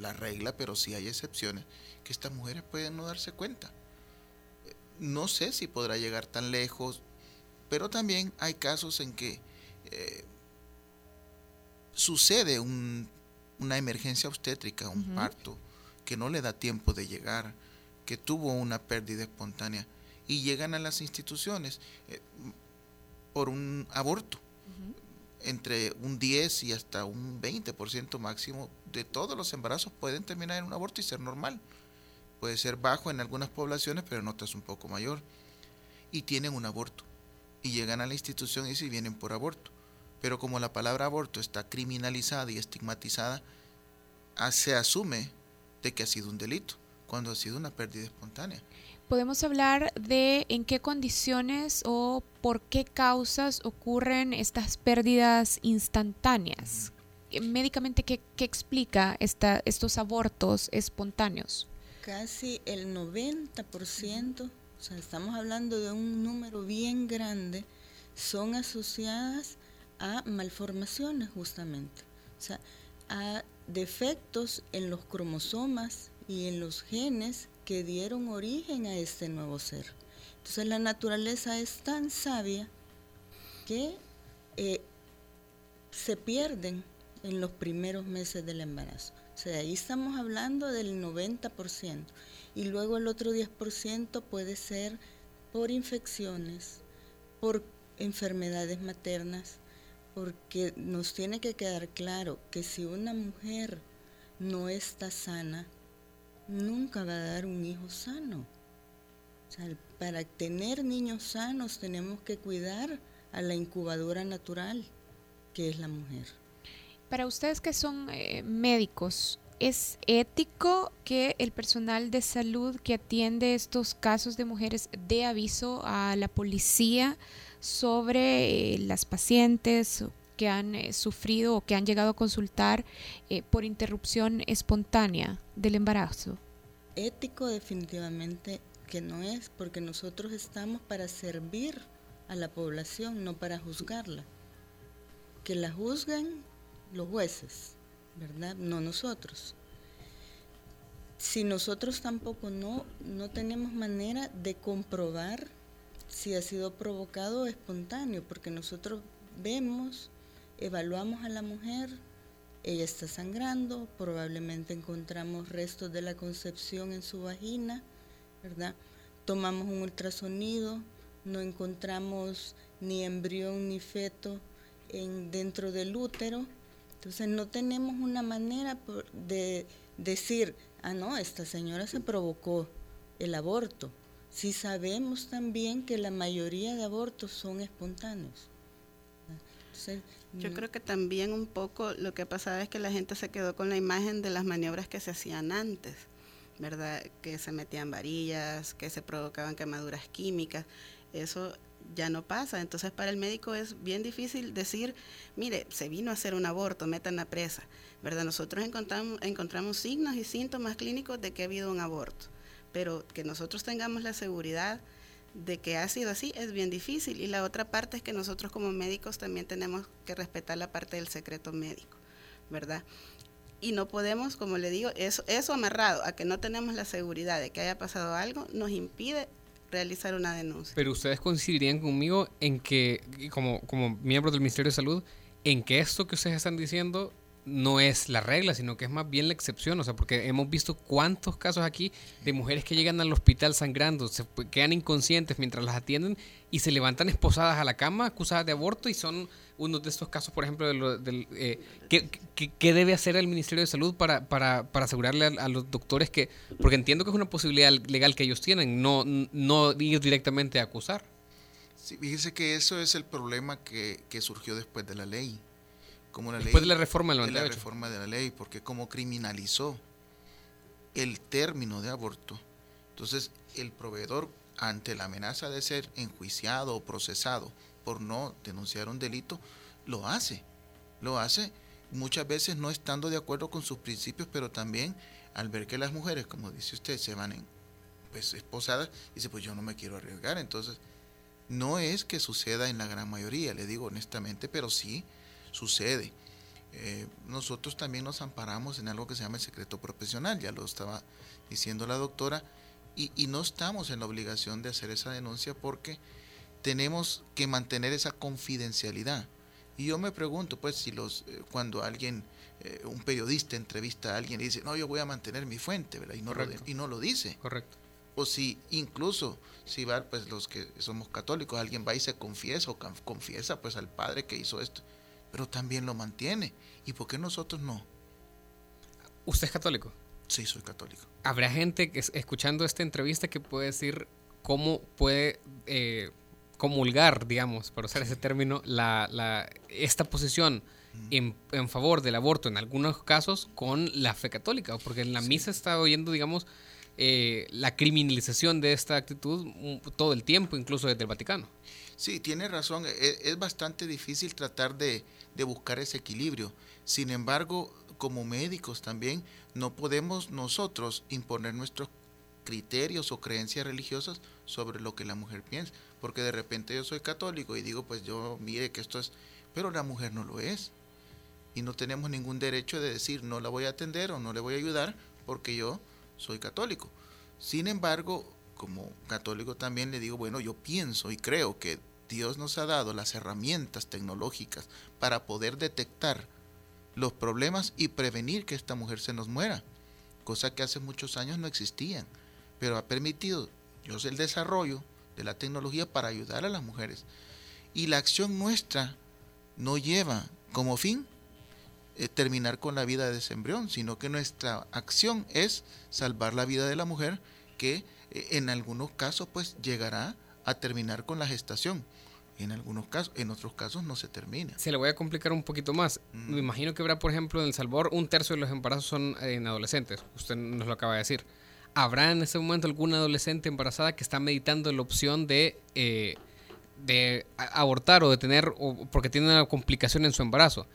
la regla, pero sí hay excepciones que estas mujeres pueden no darse cuenta. No sé si podrá llegar tan lejos, pero también hay casos en que eh, sucede una emergencia obstétrica, un parto, que no le da tiempo de llegar, que tuvo una pérdida espontánea y llegan a las instituciones eh, por un aborto. Entre un 10 y hasta un 20% máximo de todos los embarazos pueden terminar en un aborto y ser normal. Puede ser bajo en algunas poblaciones, pero en otras un poco mayor. Y tienen un aborto. Y llegan a la institución y si vienen por aborto. Pero como la palabra aborto está criminalizada y estigmatizada, ah, se asume de que ha sido un delito, cuando ha sido una pérdida espontánea. Podemos hablar de en qué condiciones o por qué causas ocurren estas pérdidas instantáneas. Médicamente, ¿qué, explica esta, estos abortos espontáneos? Casi el 90%, o sea, estamos hablando de un número bien grande, son asociadas a malformaciones justamente, o sea, a defectos en los cromosomas y en los genes que dieron origen a este nuevo ser. Entonces la naturaleza es tan sabia que eh, se pierden en los primeros meses del embarazo. O sea, ahí estamos hablando del 90%. Y luego el otro 10% puede ser por infecciones, por enfermedades maternas, porque nos tiene que quedar claro que si una mujer no está sana, nunca va a dar un hijo sano. Para tener niños sanos tenemos que cuidar a la incubadora natural, que es la mujer. Para ustedes que son eh, médicos, ¿es ético que el personal de salud que atiende estos casos de mujeres dé aviso a la policía sobre eh, las pacientes que han eh, sufrido o que han llegado a consultar eh, por interrupción espontánea del embarazo? Ético definitivamente que no es, porque nosotros estamos para servir a la población, no para juzgarla. Que la juzguen los jueces, ¿verdad? No nosotros. Si nosotros tampoco no, no tenemos manera de comprobar si ha sido provocado o espontáneo, porque nosotros vemos, evaluamos a la mujer, ella está sangrando, probablemente encontramos restos de la concepción en su vagina, ¿verdad? Tomamos un ultrasonido, no encontramos ni embrión ni feto en, dentro del útero, entonces no tenemos una manera de decir, ah, no, esta señora se provocó el aborto si sabemos también que la mayoría de abortos son espontáneos. Yo creo que también un poco lo que ha pasado es que la gente se quedó con la imagen de las maniobras que se hacían antes, ¿verdad? Que se metían varillas, que se provocaban quemaduras químicas. Eso ya no pasa. Entonces para el médico es bien difícil decir, mire, se vino a hacer un aborto, metan la presa, ¿verdad? Nosotros encontramos, encontramos signos y síntomas clínicos de que ha habido un aborto pero que nosotros tengamos la seguridad de que ha sido así es bien difícil. Y la otra parte es que nosotros como médicos también tenemos que respetar la parte del secreto médico, ¿verdad? Y no podemos, como le digo, eso, eso amarrado a que no tenemos la seguridad de que haya pasado algo, nos impide realizar una denuncia. Pero ustedes coincidirían conmigo en que, como, como miembros del Ministerio de Salud, en que esto que ustedes están diciendo no es la regla, sino que es más bien la excepción, o sea, porque hemos visto cuántos casos aquí de mujeres que llegan al hospital sangrando, se quedan inconscientes mientras las atienden y se levantan esposadas a la cama acusadas de aborto y son uno de estos casos, por ejemplo, del, eh, ¿qué, debe hacer el Ministerio de Salud para, para, para asegurarle a, los doctores que, porque entiendo que es una posibilidad legal que ellos tienen, no, no ir directamente a acusar? Sí, fíjese que eso es el problema que, que surgió después de la ley como la Después de la reforma de la reforma de la ley, porque como criminalizó el término de aborto, entonces el proveedor ante la amenaza de ser enjuiciado o procesado por no denunciar un delito, lo hace. Lo hace muchas veces no estando de acuerdo con sus principios, pero también al ver que las mujeres, como dice usted, se van en, pues esposadas, dice, pues yo no me quiero arriesgar. Entonces, no es que suceda en la gran mayoría, le digo honestamente, pero sí sucede. eh, nosotros también nos amparamos en algo que se llama el secreto profesional, ya lo estaba diciendo la doctora, y, y no estamos en la obligación de hacer esa denuncia porque tenemos que mantener esa confidencialidad. Y yo me pregunto, pues, si los eh, cuando alguien, eh, un periodista entrevista a alguien y dice, no, yo voy a mantener mi fuente, ¿verdad? Y no, lo, Correcto. y no lo dice. Correcto. O si incluso, si va, pues los que somos católicos, alguien va y se confiesa o confiesa pues al padre que hizo esto, pero también lo mantiene. ¿Y por qué nosotros no? ¿Usted es católico? Sí, soy católico. Habrá gente que es- escuchando esta entrevista que puede decir cómo puede eh, comulgar, digamos, por usar ese término, la, la- esta posición en, en favor del aborto en algunos casos con la fe católica, porque en la misa está oyendo, digamos, eh, la criminalización de esta actitud todo el tiempo, incluso desde el Vaticano. Sí, tiene razón. e- Es, bastante difícil tratar de, de buscar ese equilibrio. Sin embargo, como médicos también, no podemos nosotros imponer nuestros criterios o creencias religiosas sobre lo que la mujer piensa. Porque de repente yo soy católico y digo, pues yo mire que esto es... Pero la mujer no lo es. Y no tenemos ningún derecho de decir, no la voy a atender o no le voy a ayudar porque yo soy católico. Sin embargo, como católico también le digo, bueno, yo pienso y creo que Dios nos ha dado las herramientas tecnológicas para poder detectar los problemas y prevenir que esta mujer se nos muera, cosa que hace muchos años no existían, pero ha permitido Dios el desarrollo de la tecnología para ayudar a las mujeres. Y la acción nuestra no lleva como fin eh, terminar con la vida de ese embrión, sino que nuestra acción es salvar la vida de la mujer que eh, en algunos casos pues llegará a terminar con la gestación. En algunos casos, en otros casos no se termina. Se le voy a complicar un poquito más. Mm. Me imagino que habrá, por ejemplo, en El Salvador, un tercio de los embarazos son eh, en adolescentes. Usted nos lo acaba de decir. ¿Habrá en ese momento alguna adolescente embarazada que está meditando la opción de, eh, de abortar o de tener, o porque tiene una complicación en su embarazo?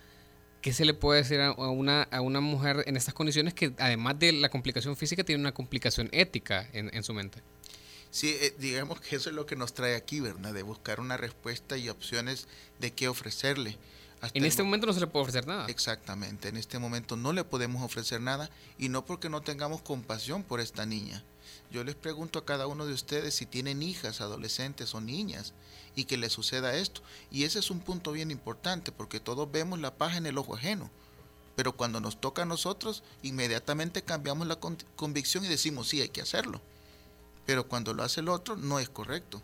¿Qué se le puede decir a una, a una mujer en estas condiciones que además de la complicación física tiene una complicación ética en, en su mente? Sí, eh, digamos que eso es lo que nos trae aquí, ¿verdad? De buscar una respuesta y opciones de qué ofrecerle. Hasta En este mo- momento no se le puede ofrecer nada. Exactamente, en este momento no le podemos ofrecer nada y no porque no tengamos compasión por esta niña. Yo les pregunto a cada uno de ustedes si tienen hijas, adolescentes o niñas y que les suceda esto. Y ese es un punto bien importante porque todos vemos la paja en el ojo ajeno. Pero cuando nos toca a nosotros, inmediatamente cambiamos la con- convicción y decimos, sí, hay que hacerlo. Pero cuando lo hace el otro, no es correcto.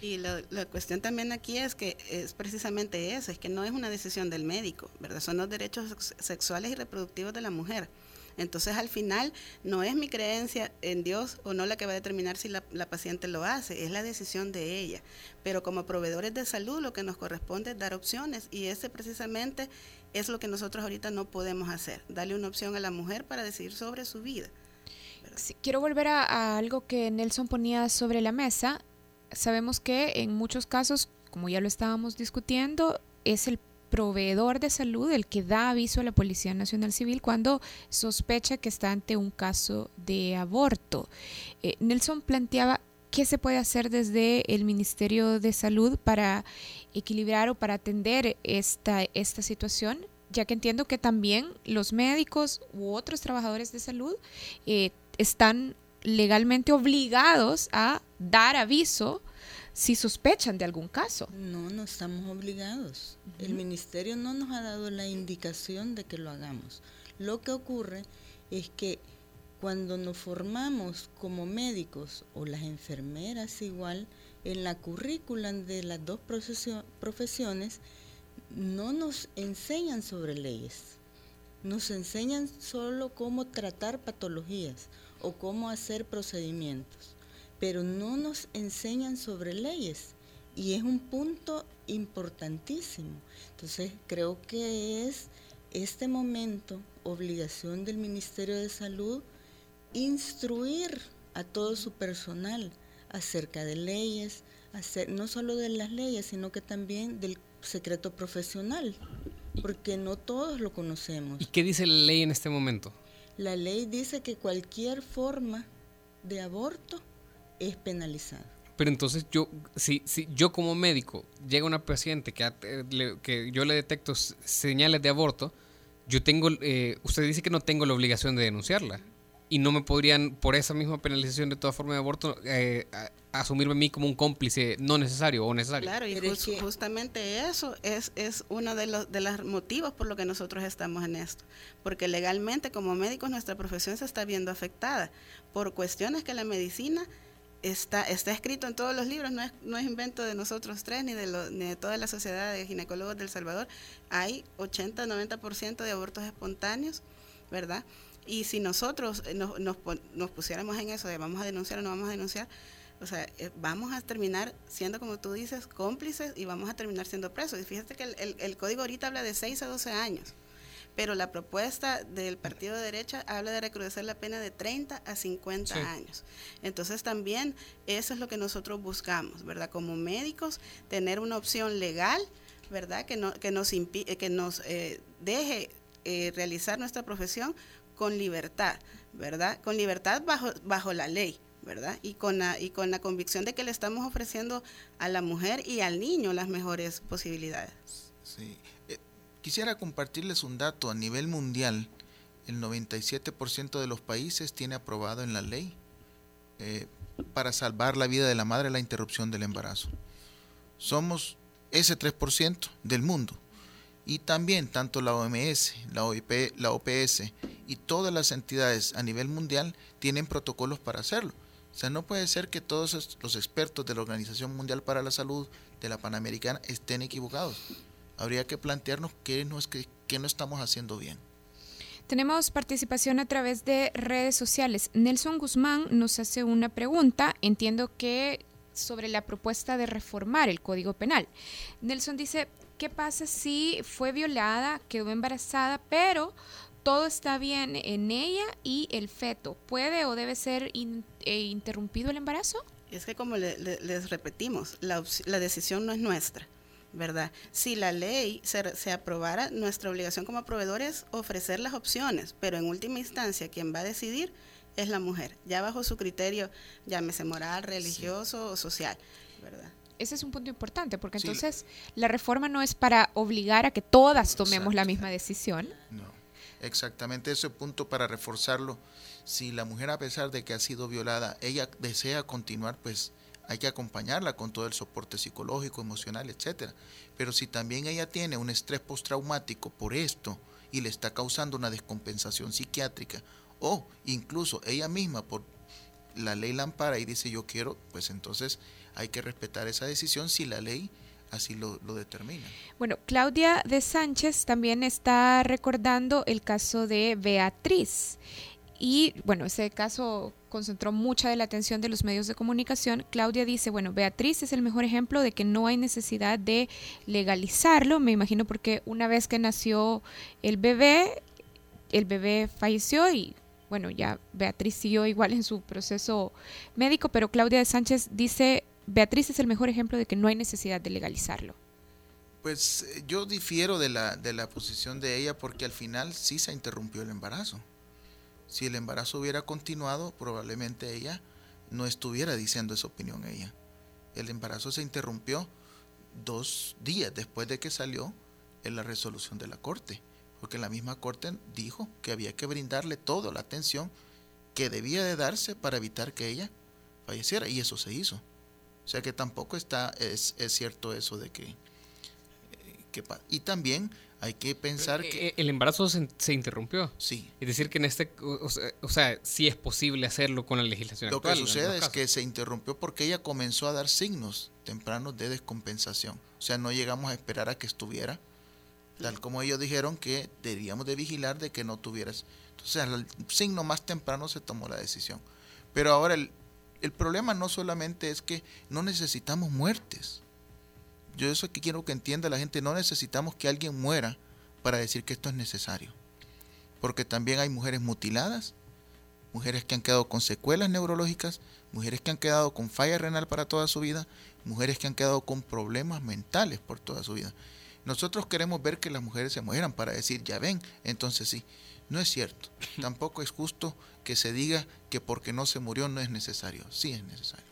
Y la, la cuestión también aquí es que es precisamente eso, es que no es una decisión del médico, ¿verdad? Son los derechos sex- sexuales y reproductivos de la mujer. Entonces al final no es mi creencia en Dios o no la que va a determinar si la, paciente lo hace, es la decisión de ella. Pero como proveedores de salud lo que nos corresponde es dar opciones y ese precisamente es lo que nosotros ahorita no podemos hacer, darle una opción a la mujer para decidir sobre su vida. Quiero volver a, a algo que Nelson ponía sobre la mesa. Sabemos que en muchos casos, como ya lo estábamos discutiendo, es el proveedor de salud el que da aviso a la Policía Nacional Civil cuando sospecha que está ante un caso de aborto. Eh, Nelson planteaba qué se puede hacer desde el Ministerio de Salud para equilibrar o para atender esta, esta situación, ya que entiendo que también los médicos u otros trabajadores de salud eh, están legalmente obligados a dar aviso si sospechan de algún caso. No, no estamos obligados. El ministerio no nos ha dado la indicación de que lo hagamos. Lo que ocurre es que cuando nos formamos como médicos o las enfermeras igual, en la currícula de las dos profesiones no nos enseñan sobre leyes. Nos enseñan solo cómo tratar patologías o cómo hacer procedimientos, pero no nos enseñan sobre leyes y es un punto importantísimo. Entonces creo que es este momento obligación del Ministerio de Salud instruir a todo su personal acerca de leyes, hacer, no solo de las leyes, sino que también del secreto profesional, porque no todos lo conocemos. ¿Y qué dice la ley en este momento? La ley dice que cualquier forma de aborto es penalizada. Pero entonces yo, si, si yo como médico llega una paciente que, que yo le detecto señales de aborto, yo tengo, eh, usted dice que no tengo la obligación de denunciarla y no me podrían, por esa misma penalización de toda forma de aborto, eh, asumirme a mí como un cómplice no necesario o necesario. Claro, y justamente eso es, es uno de los, de los motivos por lo que nosotros estamos en esto. Porque legalmente como médicos nuestra profesión se está viendo afectada por cuestiones que la medicina está, está escrito en todos los libros, no es, no es invento de nosotros tres ni de, ni de toda la sociedad de ginecólogos del Salvador. Hay 80-90% de abortos espontáneos, ¿verdad? Y si nosotros nos, nos, nos, pusiéramos en eso de vamos a denunciar o no vamos a denunciar, o sea, eh, vamos a terminar siendo, como tú dices, cómplices y vamos a terminar siendo presos. Y fíjate que el, el, código ahorita habla de 6 a 12 años, pero la propuesta del partido de derecha habla de recrudecer la pena de 30 a 50 años. Entonces también eso es lo que nosotros buscamos, ¿verdad? Como médicos, tener una opción legal, ¿verdad? Que, no, que nos, que nos eh, deje eh, realizar nuestra profesión con libertad, ¿verdad? Con libertad bajo, bajo la ley, ¿verdad? Y con, la, y con la convicción de que le estamos ofreciendo a la mujer y al niño las mejores posibilidades. Sí. Quisiera compartirles un dato. A nivel mundial, el 97% de los países tiene aprobado en la ley eh, para salvar la vida de la madre la interrupción del embarazo. Somos ese 3% del mundo. Y también tanto la OMS, la, OIP, la OPS y todas las entidades a nivel mundial tienen protocolos para hacerlo. O sea, no puede ser que todos los expertos de la Organización Mundial para la Salud, de la Panamericana, estén equivocados. Habría que plantearnos qué no, es que, qué no estamos haciendo bien. Tenemos participación a través de redes sociales. Nelson Guzmán nos hace una pregunta. Entiendo que sobre la propuesta de reformar el Código Penal. Nelson dice, ¿qué pasa si fue violada, quedó embarazada, pero todo está bien en ella y el feto. ¿Puede o debe ser eh, interrumpido el embarazo? Es que como les repetimos, la, decisión no es nuestra, ¿verdad? Si la ley se, se, aprobara, nuestra obligación como proveedor es ofrecer las opciones, pero en última instancia quien va a decidir es la mujer, ya bajo su criterio, llámese moral, religioso o social, ¿verdad? ese es un punto importante, porque entonces la reforma no es para obligar a que todas tomemos la misma decisión. No exactamente ese punto para reforzarlo. Si la mujer a pesar de que ha sido violada, ella desea continuar, pues hay que acompañarla con todo el soporte psicológico, emocional, etcétera. Pero si también ella tiene un estrés postraumático por esto y le está causando una descompensación psiquiátrica o incluso ella misma por la ley la ampara y dice yo quiero, pues entonces hay que respetar esa decisión si la ley así lo, determina. Bueno, Claudia de Sánchez también está recordando el caso de Beatriz. Y bueno, ese caso concentró mucha de la atención de los medios de comunicación. Claudia dice, bueno, Beatriz es el mejor ejemplo de que no hay necesidad de legalizarlo. Me imagino porque una vez que nació el bebé, el bebé falleció y bueno, ya Beatriz siguió igual en su proceso médico, pero Claudia de Sánchez dice, Beatriz es el mejor ejemplo de que no hay necesidad de legalizarlo. Pues eh, yo difiero de la, de la posición de ella porque al final sí se interrumpió el embarazo. Si el embarazo hubiera continuado, probablemente ella no estuviera diciendo esa opinión ella. El embarazo se interrumpió dos días después de que salió en la resolución de la corte, porque la misma corte dijo que había que brindarle toda la atención que debía de darse para evitar que ella falleciera, y eso se hizo. O sea que tampoco está, es, cierto eso de que, que, Y también hay que pensar que... Eh, el embarazo se, se, interrumpió. Sí. Es decir, que en este... O sea, o sea, sí es posible hacerlo con la legislación Lo actual. Lo que sucede es que se interrumpió porque ella comenzó a dar signos tempranos de descompensación. O sea, no llegamos a esperar a que estuviera, tal como ellos dijeron que debíamos de vigilar de que no tuvieras. Entonces, al signo más temprano se tomó la decisión. Pero ahora el, el problema no solamente es que no necesitamos muertes. Yo eso que quiero que entienda la gente, no necesitamos que alguien muera para decir que esto es necesario. Porque también hay mujeres mutiladas, mujeres que han quedado con secuelas neurológicas, mujeres que han quedado con falla renal para toda su vida, mujeres que han quedado con problemas mentales por toda su vida. Nosotros queremos ver que las mujeres se mueran para decir, ya ven, entonces sí. No es cierto. Tampoco es justo que se diga que porque no se murió no es necesario. Sí es necesario.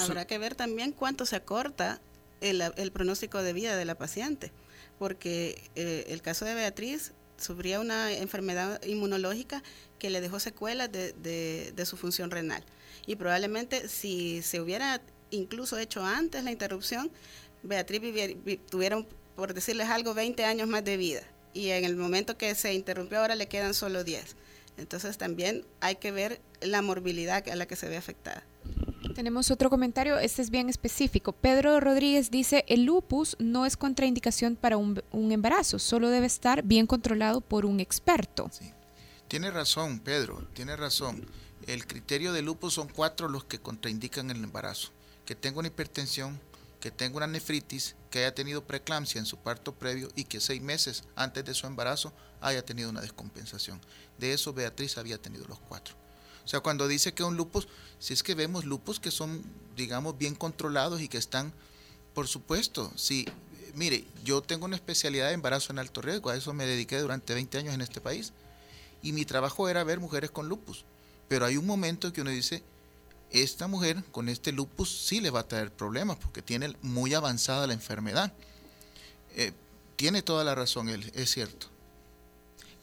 Habrá que ver también cuánto se acorta el, pronóstico de vida de la paciente, porque eh, el caso de Beatriz sufría una enfermedad inmunológica que le dejó secuelas de, de, su función renal. Y probablemente si se hubiera incluso hecho antes la interrupción, Beatriz tuviera, por decirles algo, 20 años más de vida. Y en el momento que se interrumpió ahora le quedan solo 10. Entonces también hay que ver la morbilidad a la que se ve afectada. Tenemos otro comentario, este es bien específico. Pedro Rodríguez dice, el lupus no es contraindicación para un, embarazo, solo debe estar bien controlado por un experto. Tiene razón, Pedro, tiene razón. El criterio de lupus son cuatro los que contraindican el embarazo. Que tenga una hipertensión, que tenga una nefritis, que haya tenido preeclampsia en su parto previo y que seis meses antes de su embarazo haya tenido una descompensación. De eso Beatriz había tenido los cuatro. O sea, cuando dice que un lupus, si es que vemos lupus que son, digamos, bien controlados y que están, por supuesto, si, mire, yo tengo una especialidad de embarazo en alto riesgo, a eso me dediqué durante 20 años en este país, y mi trabajo era ver mujeres con lupus. Pero hay un momento que uno dice, esta mujer con este lupus sí le va a traer problemas porque tiene muy avanzada la enfermedad. Eh, tiene toda la razón él, es cierto.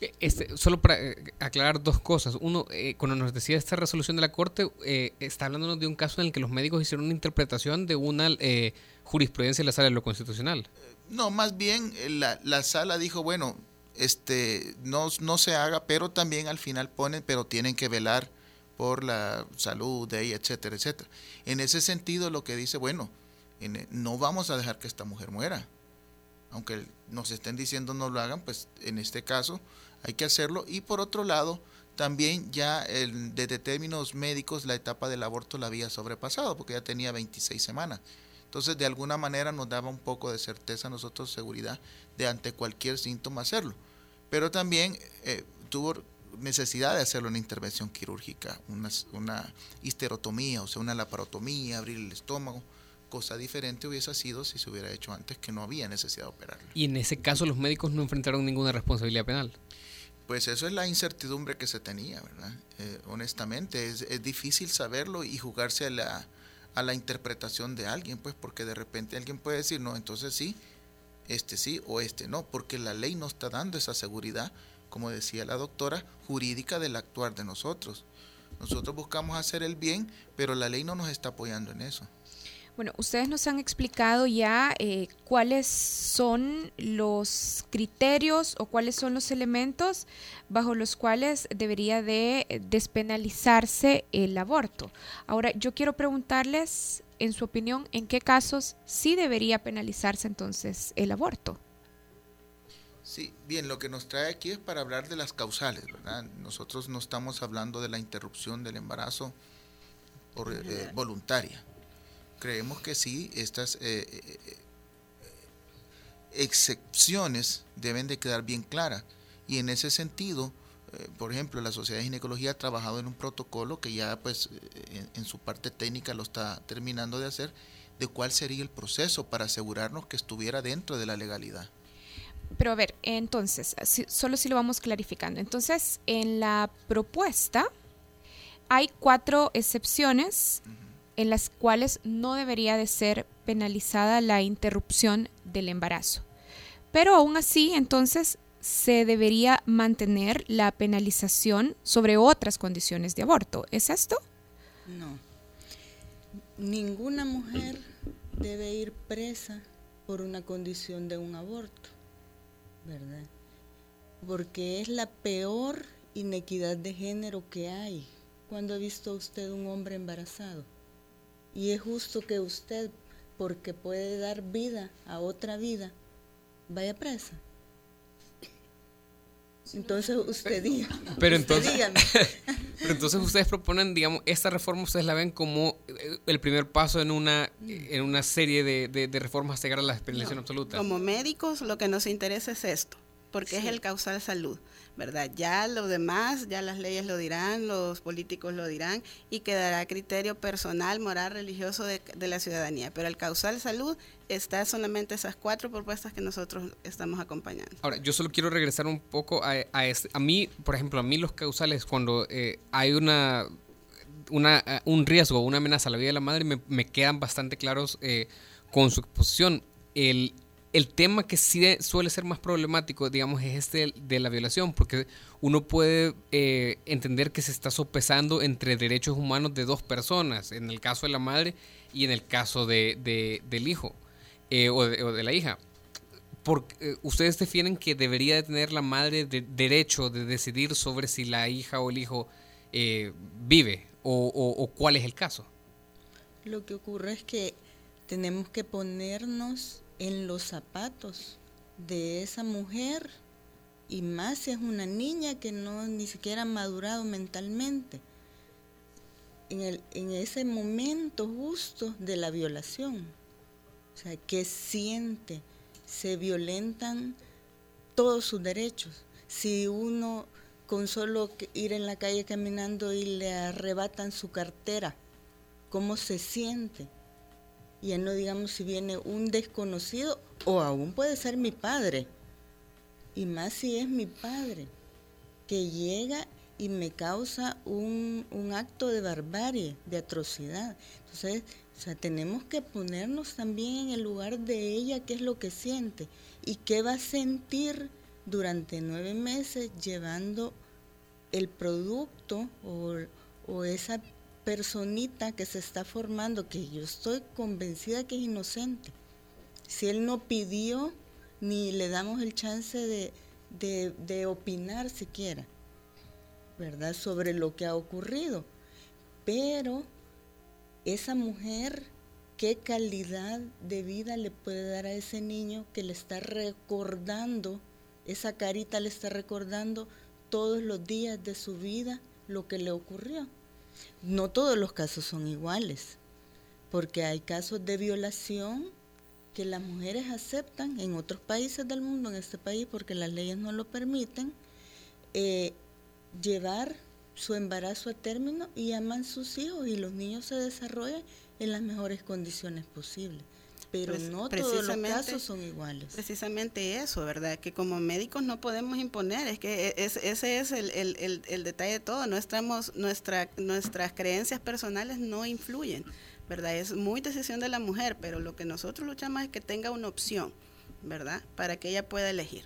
Eh, este, solo para eh, aclarar dos cosas. Uno, cuando nos decía esta resolución de la Corte, está hablándonos de un caso en el que los médicos hicieron una interpretación de una jurisprudencia de la sala de lo constitucional. No, más bien la, la sala dijo, bueno, este, no, no se haga, pero también al final ponen, pero tienen que velar por la salud de ella, etcétera, etcétera. En ese sentido, lo que dice, bueno, no vamos a dejar que esta mujer muera. Aunque nos estén diciendo no lo hagan, pues en este caso hay que hacerlo. Y por otro lado, también ya desde términos médicos la etapa del aborto la había sobrepasado, porque ya tenía 26 semanas. Entonces, de alguna manera nos daba un poco de certeza a nosotros, seguridad, de ante cualquier síntoma hacerlo. Pero también eh, tuvo necesidad de hacerlo una intervención quirúrgica, una, una histerotomía, o sea, una laparotomía, abrir el estómago, cosa diferente hubiese sido si se hubiera hecho antes que no había necesidad de operarlo. ¿Y en ese caso los médicos no enfrentaron ninguna responsabilidad penal? Pues eso es la incertidumbre que se tenía, ¿verdad? Eh, honestamente, es, es, difícil saberlo y jugarse a la, a la interpretación de alguien, pues porque de repente alguien puede decir, no, entonces sí, este sí o este no, porque la ley no está dando esa seguridad como decía la doctora, jurídica del actuar de nosotros. Nosotros buscamos hacer el bien, pero la ley no nos está apoyando en eso. Bueno, ustedes nos han explicado ya eh, cuáles son los criterios o cuáles son los elementos bajo los cuales debería de despenalizarse el aborto. Ahora, yo quiero preguntarles, en su opinión, ¿en qué casos sí debería penalizarse entonces el aborto? Sí, bien, lo que nos trae aquí es para hablar de las causales, ¿verdad? Nosotros no estamos hablando de la interrupción del embarazo por, eh, voluntaria. Creemos que sí, estas eh, eh, excepciones deben de quedar bien claras. Y en ese sentido, por ejemplo, la Sociedad de Ginecología ha trabajado en un protocolo que ya pues en su parte técnica lo está terminando de hacer, de cuál sería el proceso para asegurarnos que estuviera dentro de la legalidad. Pero a ver, entonces, solo si lo vamos clarificando. Entonces, en la propuesta hay cuatro excepciones en las cuales no debería de ser penalizada la interrupción del embarazo. Pero aún así, entonces, se debería mantener la penalización sobre otras condiciones de aborto. ¿Es esto? No. Ninguna mujer debe ir presa por una condición de un aborto. ¿verdad? Porque es la peor inequidad de género que hay. cuando ha visto usted un hombre embarazado? Y es justo que usted, porque puede dar vida a otra vida, vaya presa. Entonces usted diga. Pero entonces, pero entonces ustedes proponen, digamos, esta reforma ustedes la ven como eh, el primer paso en una en una serie de, de, reformas hasta llegar a la penalización absoluta. Como médicos lo que nos interesa es esto, porque es el causal salud. ¿Verdad? Ya lo demás, ya las leyes lo dirán, los políticos lo dirán y quedará criterio personal, moral, religioso de, la ciudadanía. Pero el causal salud está solamente esas cuatro propuestas que nosotros estamos acompañando. Ahora, yo solo quiero regresar un poco a, a, este, a mí, por ejemplo, a mí los causales, cuando eh, hay una una, eh, un riesgo, una amenaza a la vida de la madre, me, me quedan bastante claros eh, con su exposición. El, el tema que sí suele ser más problemático, digamos, es este de la violación, porque uno puede eh, entender que se está sopesando entre derechos humanos de dos personas, en el caso de la madre y en el caso de, de- del hijo eh, o, de, la hija. Porque, eh, ¿Ustedes defienden que debería de tener la madre de- derecho de decidir sobre si la hija o el hijo eh, vive o, o- o cuál es el caso? Lo que ocurre es que tenemos que ponernos en los zapatos de esa mujer y más si es una niña que no ni siquiera ha madurado mentalmente. En, el, en ese momento justo de la violación. O sea, que siente, se violentan todos sus derechos. Si uno con solo ir en la calle caminando y le arrebatan su cartera, ¿cómo se siente? Y ya no digamos si viene un desconocido o aún puede ser mi padre. Y más si es mi padre, que llega y me causa un, un acto de barbarie, de atrocidad. Entonces, o sea, tenemos que ponernos también en el lugar de ella, qué es lo que siente y qué va a sentir durante nueve meses llevando el producto o, o esa personita que se está formando, que yo estoy convencida que es inocente. Si él no pidió, ni le damos el chance de, de, de opinar siquiera, ¿verdad? Sobre lo que ha ocurrido. Pero esa mujer, ¿qué calidad de vida le puede dar a ese niño que le está recordando, esa carita le está recordando todos los días de su vida lo que le ocurrió? No todos los casos son iguales, porque hay casos de violación que las mujeres aceptan en otros países del mundo, en este país, porque las leyes no lo permiten, eh, llevar su embarazo a término y aman sus hijos y los niños se desarrollan en las mejores condiciones posibles. Pero no todos los casos son iguales. Precisamente eso, ¿verdad? Que como médicos no podemos imponer, es que e- es- ese es el, el- el- el detalle de todo, no estamos, nuestra, nuestras creencias personales no influyen, ¿verdad? Es muy decisión de la mujer, pero lo que nosotros luchamos es que tenga una opción, ¿verdad? Para que ella pueda elegir.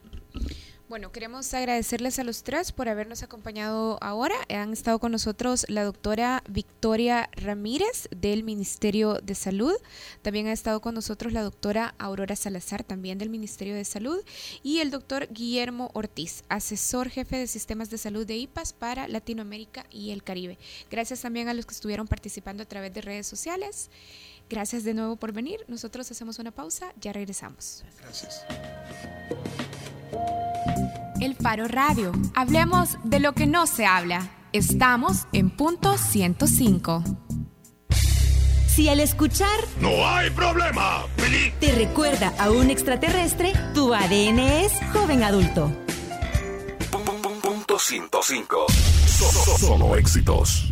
Bueno, queremos agradecerles a los tres por habernos acompañado ahora. Han estado con nosotros la doctora Victoria Ramírez del Ministerio de Salud. También ha estado con nosotros la doctora Aurora Salazar, también del Ministerio de Salud. Y el doctor Guillermo Ortiz, asesor jefe de sistemas de salud de IPAS para Latinoamérica y el Caribe. Gracias también a los que estuvieron participando a través de redes sociales. Gracias de nuevo por venir. Nosotros hacemos una pausa, ya regresamos. Gracias. El Faro Radio. Hablemos de lo que no se habla. Estamos en punto 105. Si al escuchar ¡No hay problema! te recuerda a un extraterrestre, tu ADN es joven adulto. Punto 105. Solo éxitos.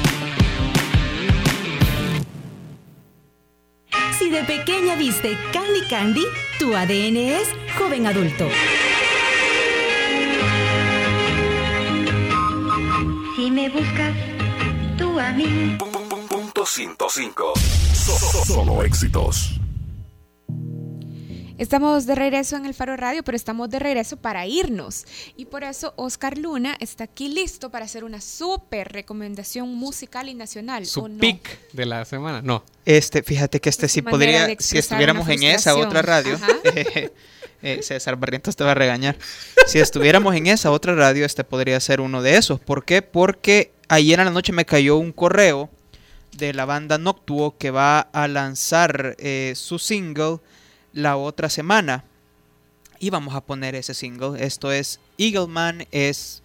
Si de pequeña viste Candy Candy, tu ADN es joven adulto. Si me buscas, tú a mí. Punto 105. Solo éxitos. Estamos de regreso en el Faro Radio, pero estamos de regreso para irnos. Y por eso Oscar Luna está aquí listo para hacer una súper recomendación musical y nacional. Su ¿o no? pick de la semana. No. Este, fíjate que este Es sí podría, si estuviéramos en esa otra radio, eh, César Barrientos te va a regañar. Si estuviéramos en esa otra radio, este podría ser uno de esos. ¿Por qué? Porque ayer en la noche me cayó un correo de la banda Noctuo que va a lanzar eh, su single la otra semana. Y vamos a poner ese single. Esto es Eagleman, es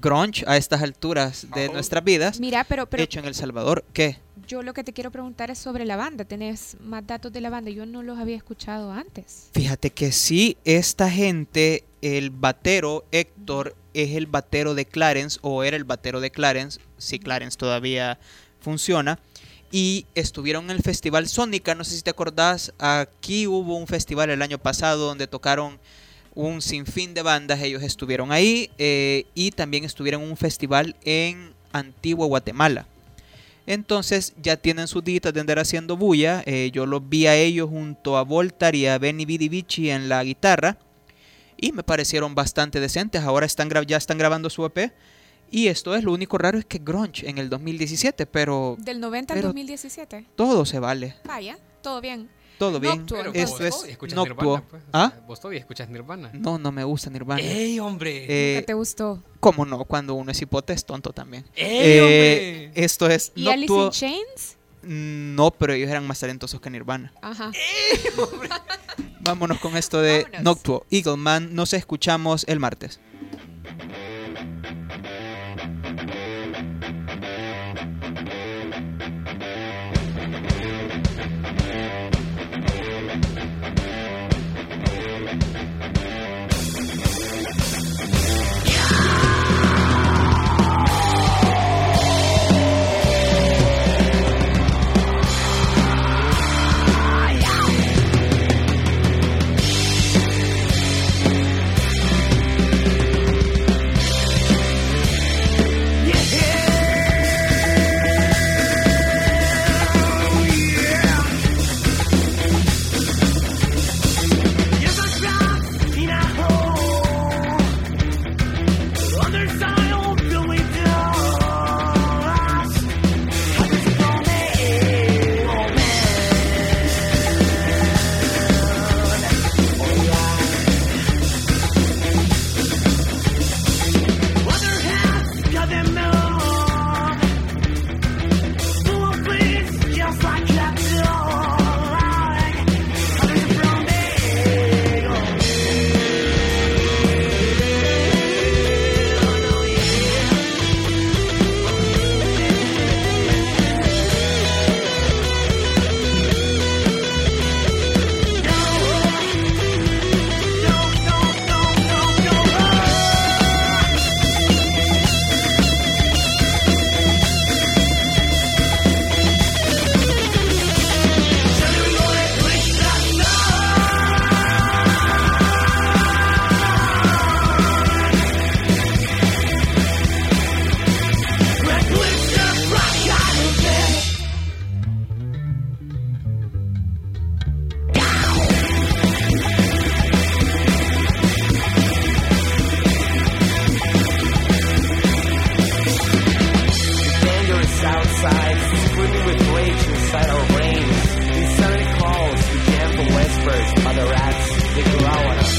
grunge a estas alturas de nuestras vidas, Mira, pero, pero hecho en El Salvador. ¿Qué? yo lo que te quiero preguntar es sobre la banda. ¿Tenés más datos de la banda? Yo no los había escuchado antes. Fíjate que sí, esta gente, el batero Héctor es el batero de Clarence o era el batero de Clarence, si Clarence todavía funciona. Y estuvieron en el Festival Sónica, no sé si te acordás, aquí hubo un festival el año pasado donde tocaron un sinfín de bandas, ellos estuvieron ahí eh, y también estuvieron en un festival en Antigua Guatemala. Entonces ya tienen sus días de andar haciendo bulla. eh, yo los vi a ellos junto a Voltar y a Benny Bidi Bichi en la guitarra. Y me parecieron bastante decentes. Ahora están ya están grabando su EP. Y esto es lo único raro es que Grunge en el 2017. Pero Del 90 al Pero- 2017. todo se vale. Vaya, todo bien. Todo bien. Pero Esto vos es escuchas Noctuo. Nirvana, pues. O ¿Ah? sea, Vos todavía escuchas Nirvana. No, no me gusta Nirvana. ¡Ey, hombre! Eh, ¿Nunca te gustó? ¿Cómo no? Cuando uno es hipote es tonto también. ¡Ey, Eh, hombre! esto es ¿Y Alice in Chains? No, pero ellos eran más talentosos que Nirvana. Ajá. Vámonos con esto de Vámonos. Noctuo. Eagleman, nos escuchamos el martes. outside, screaming with rage inside our brains. These silent calls began for whispers by the rats, they grow on us.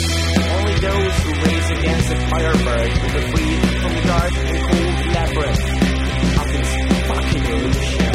Only those who race against the firebird will be freed from the dark and cold labyrinth of this fucking illusion.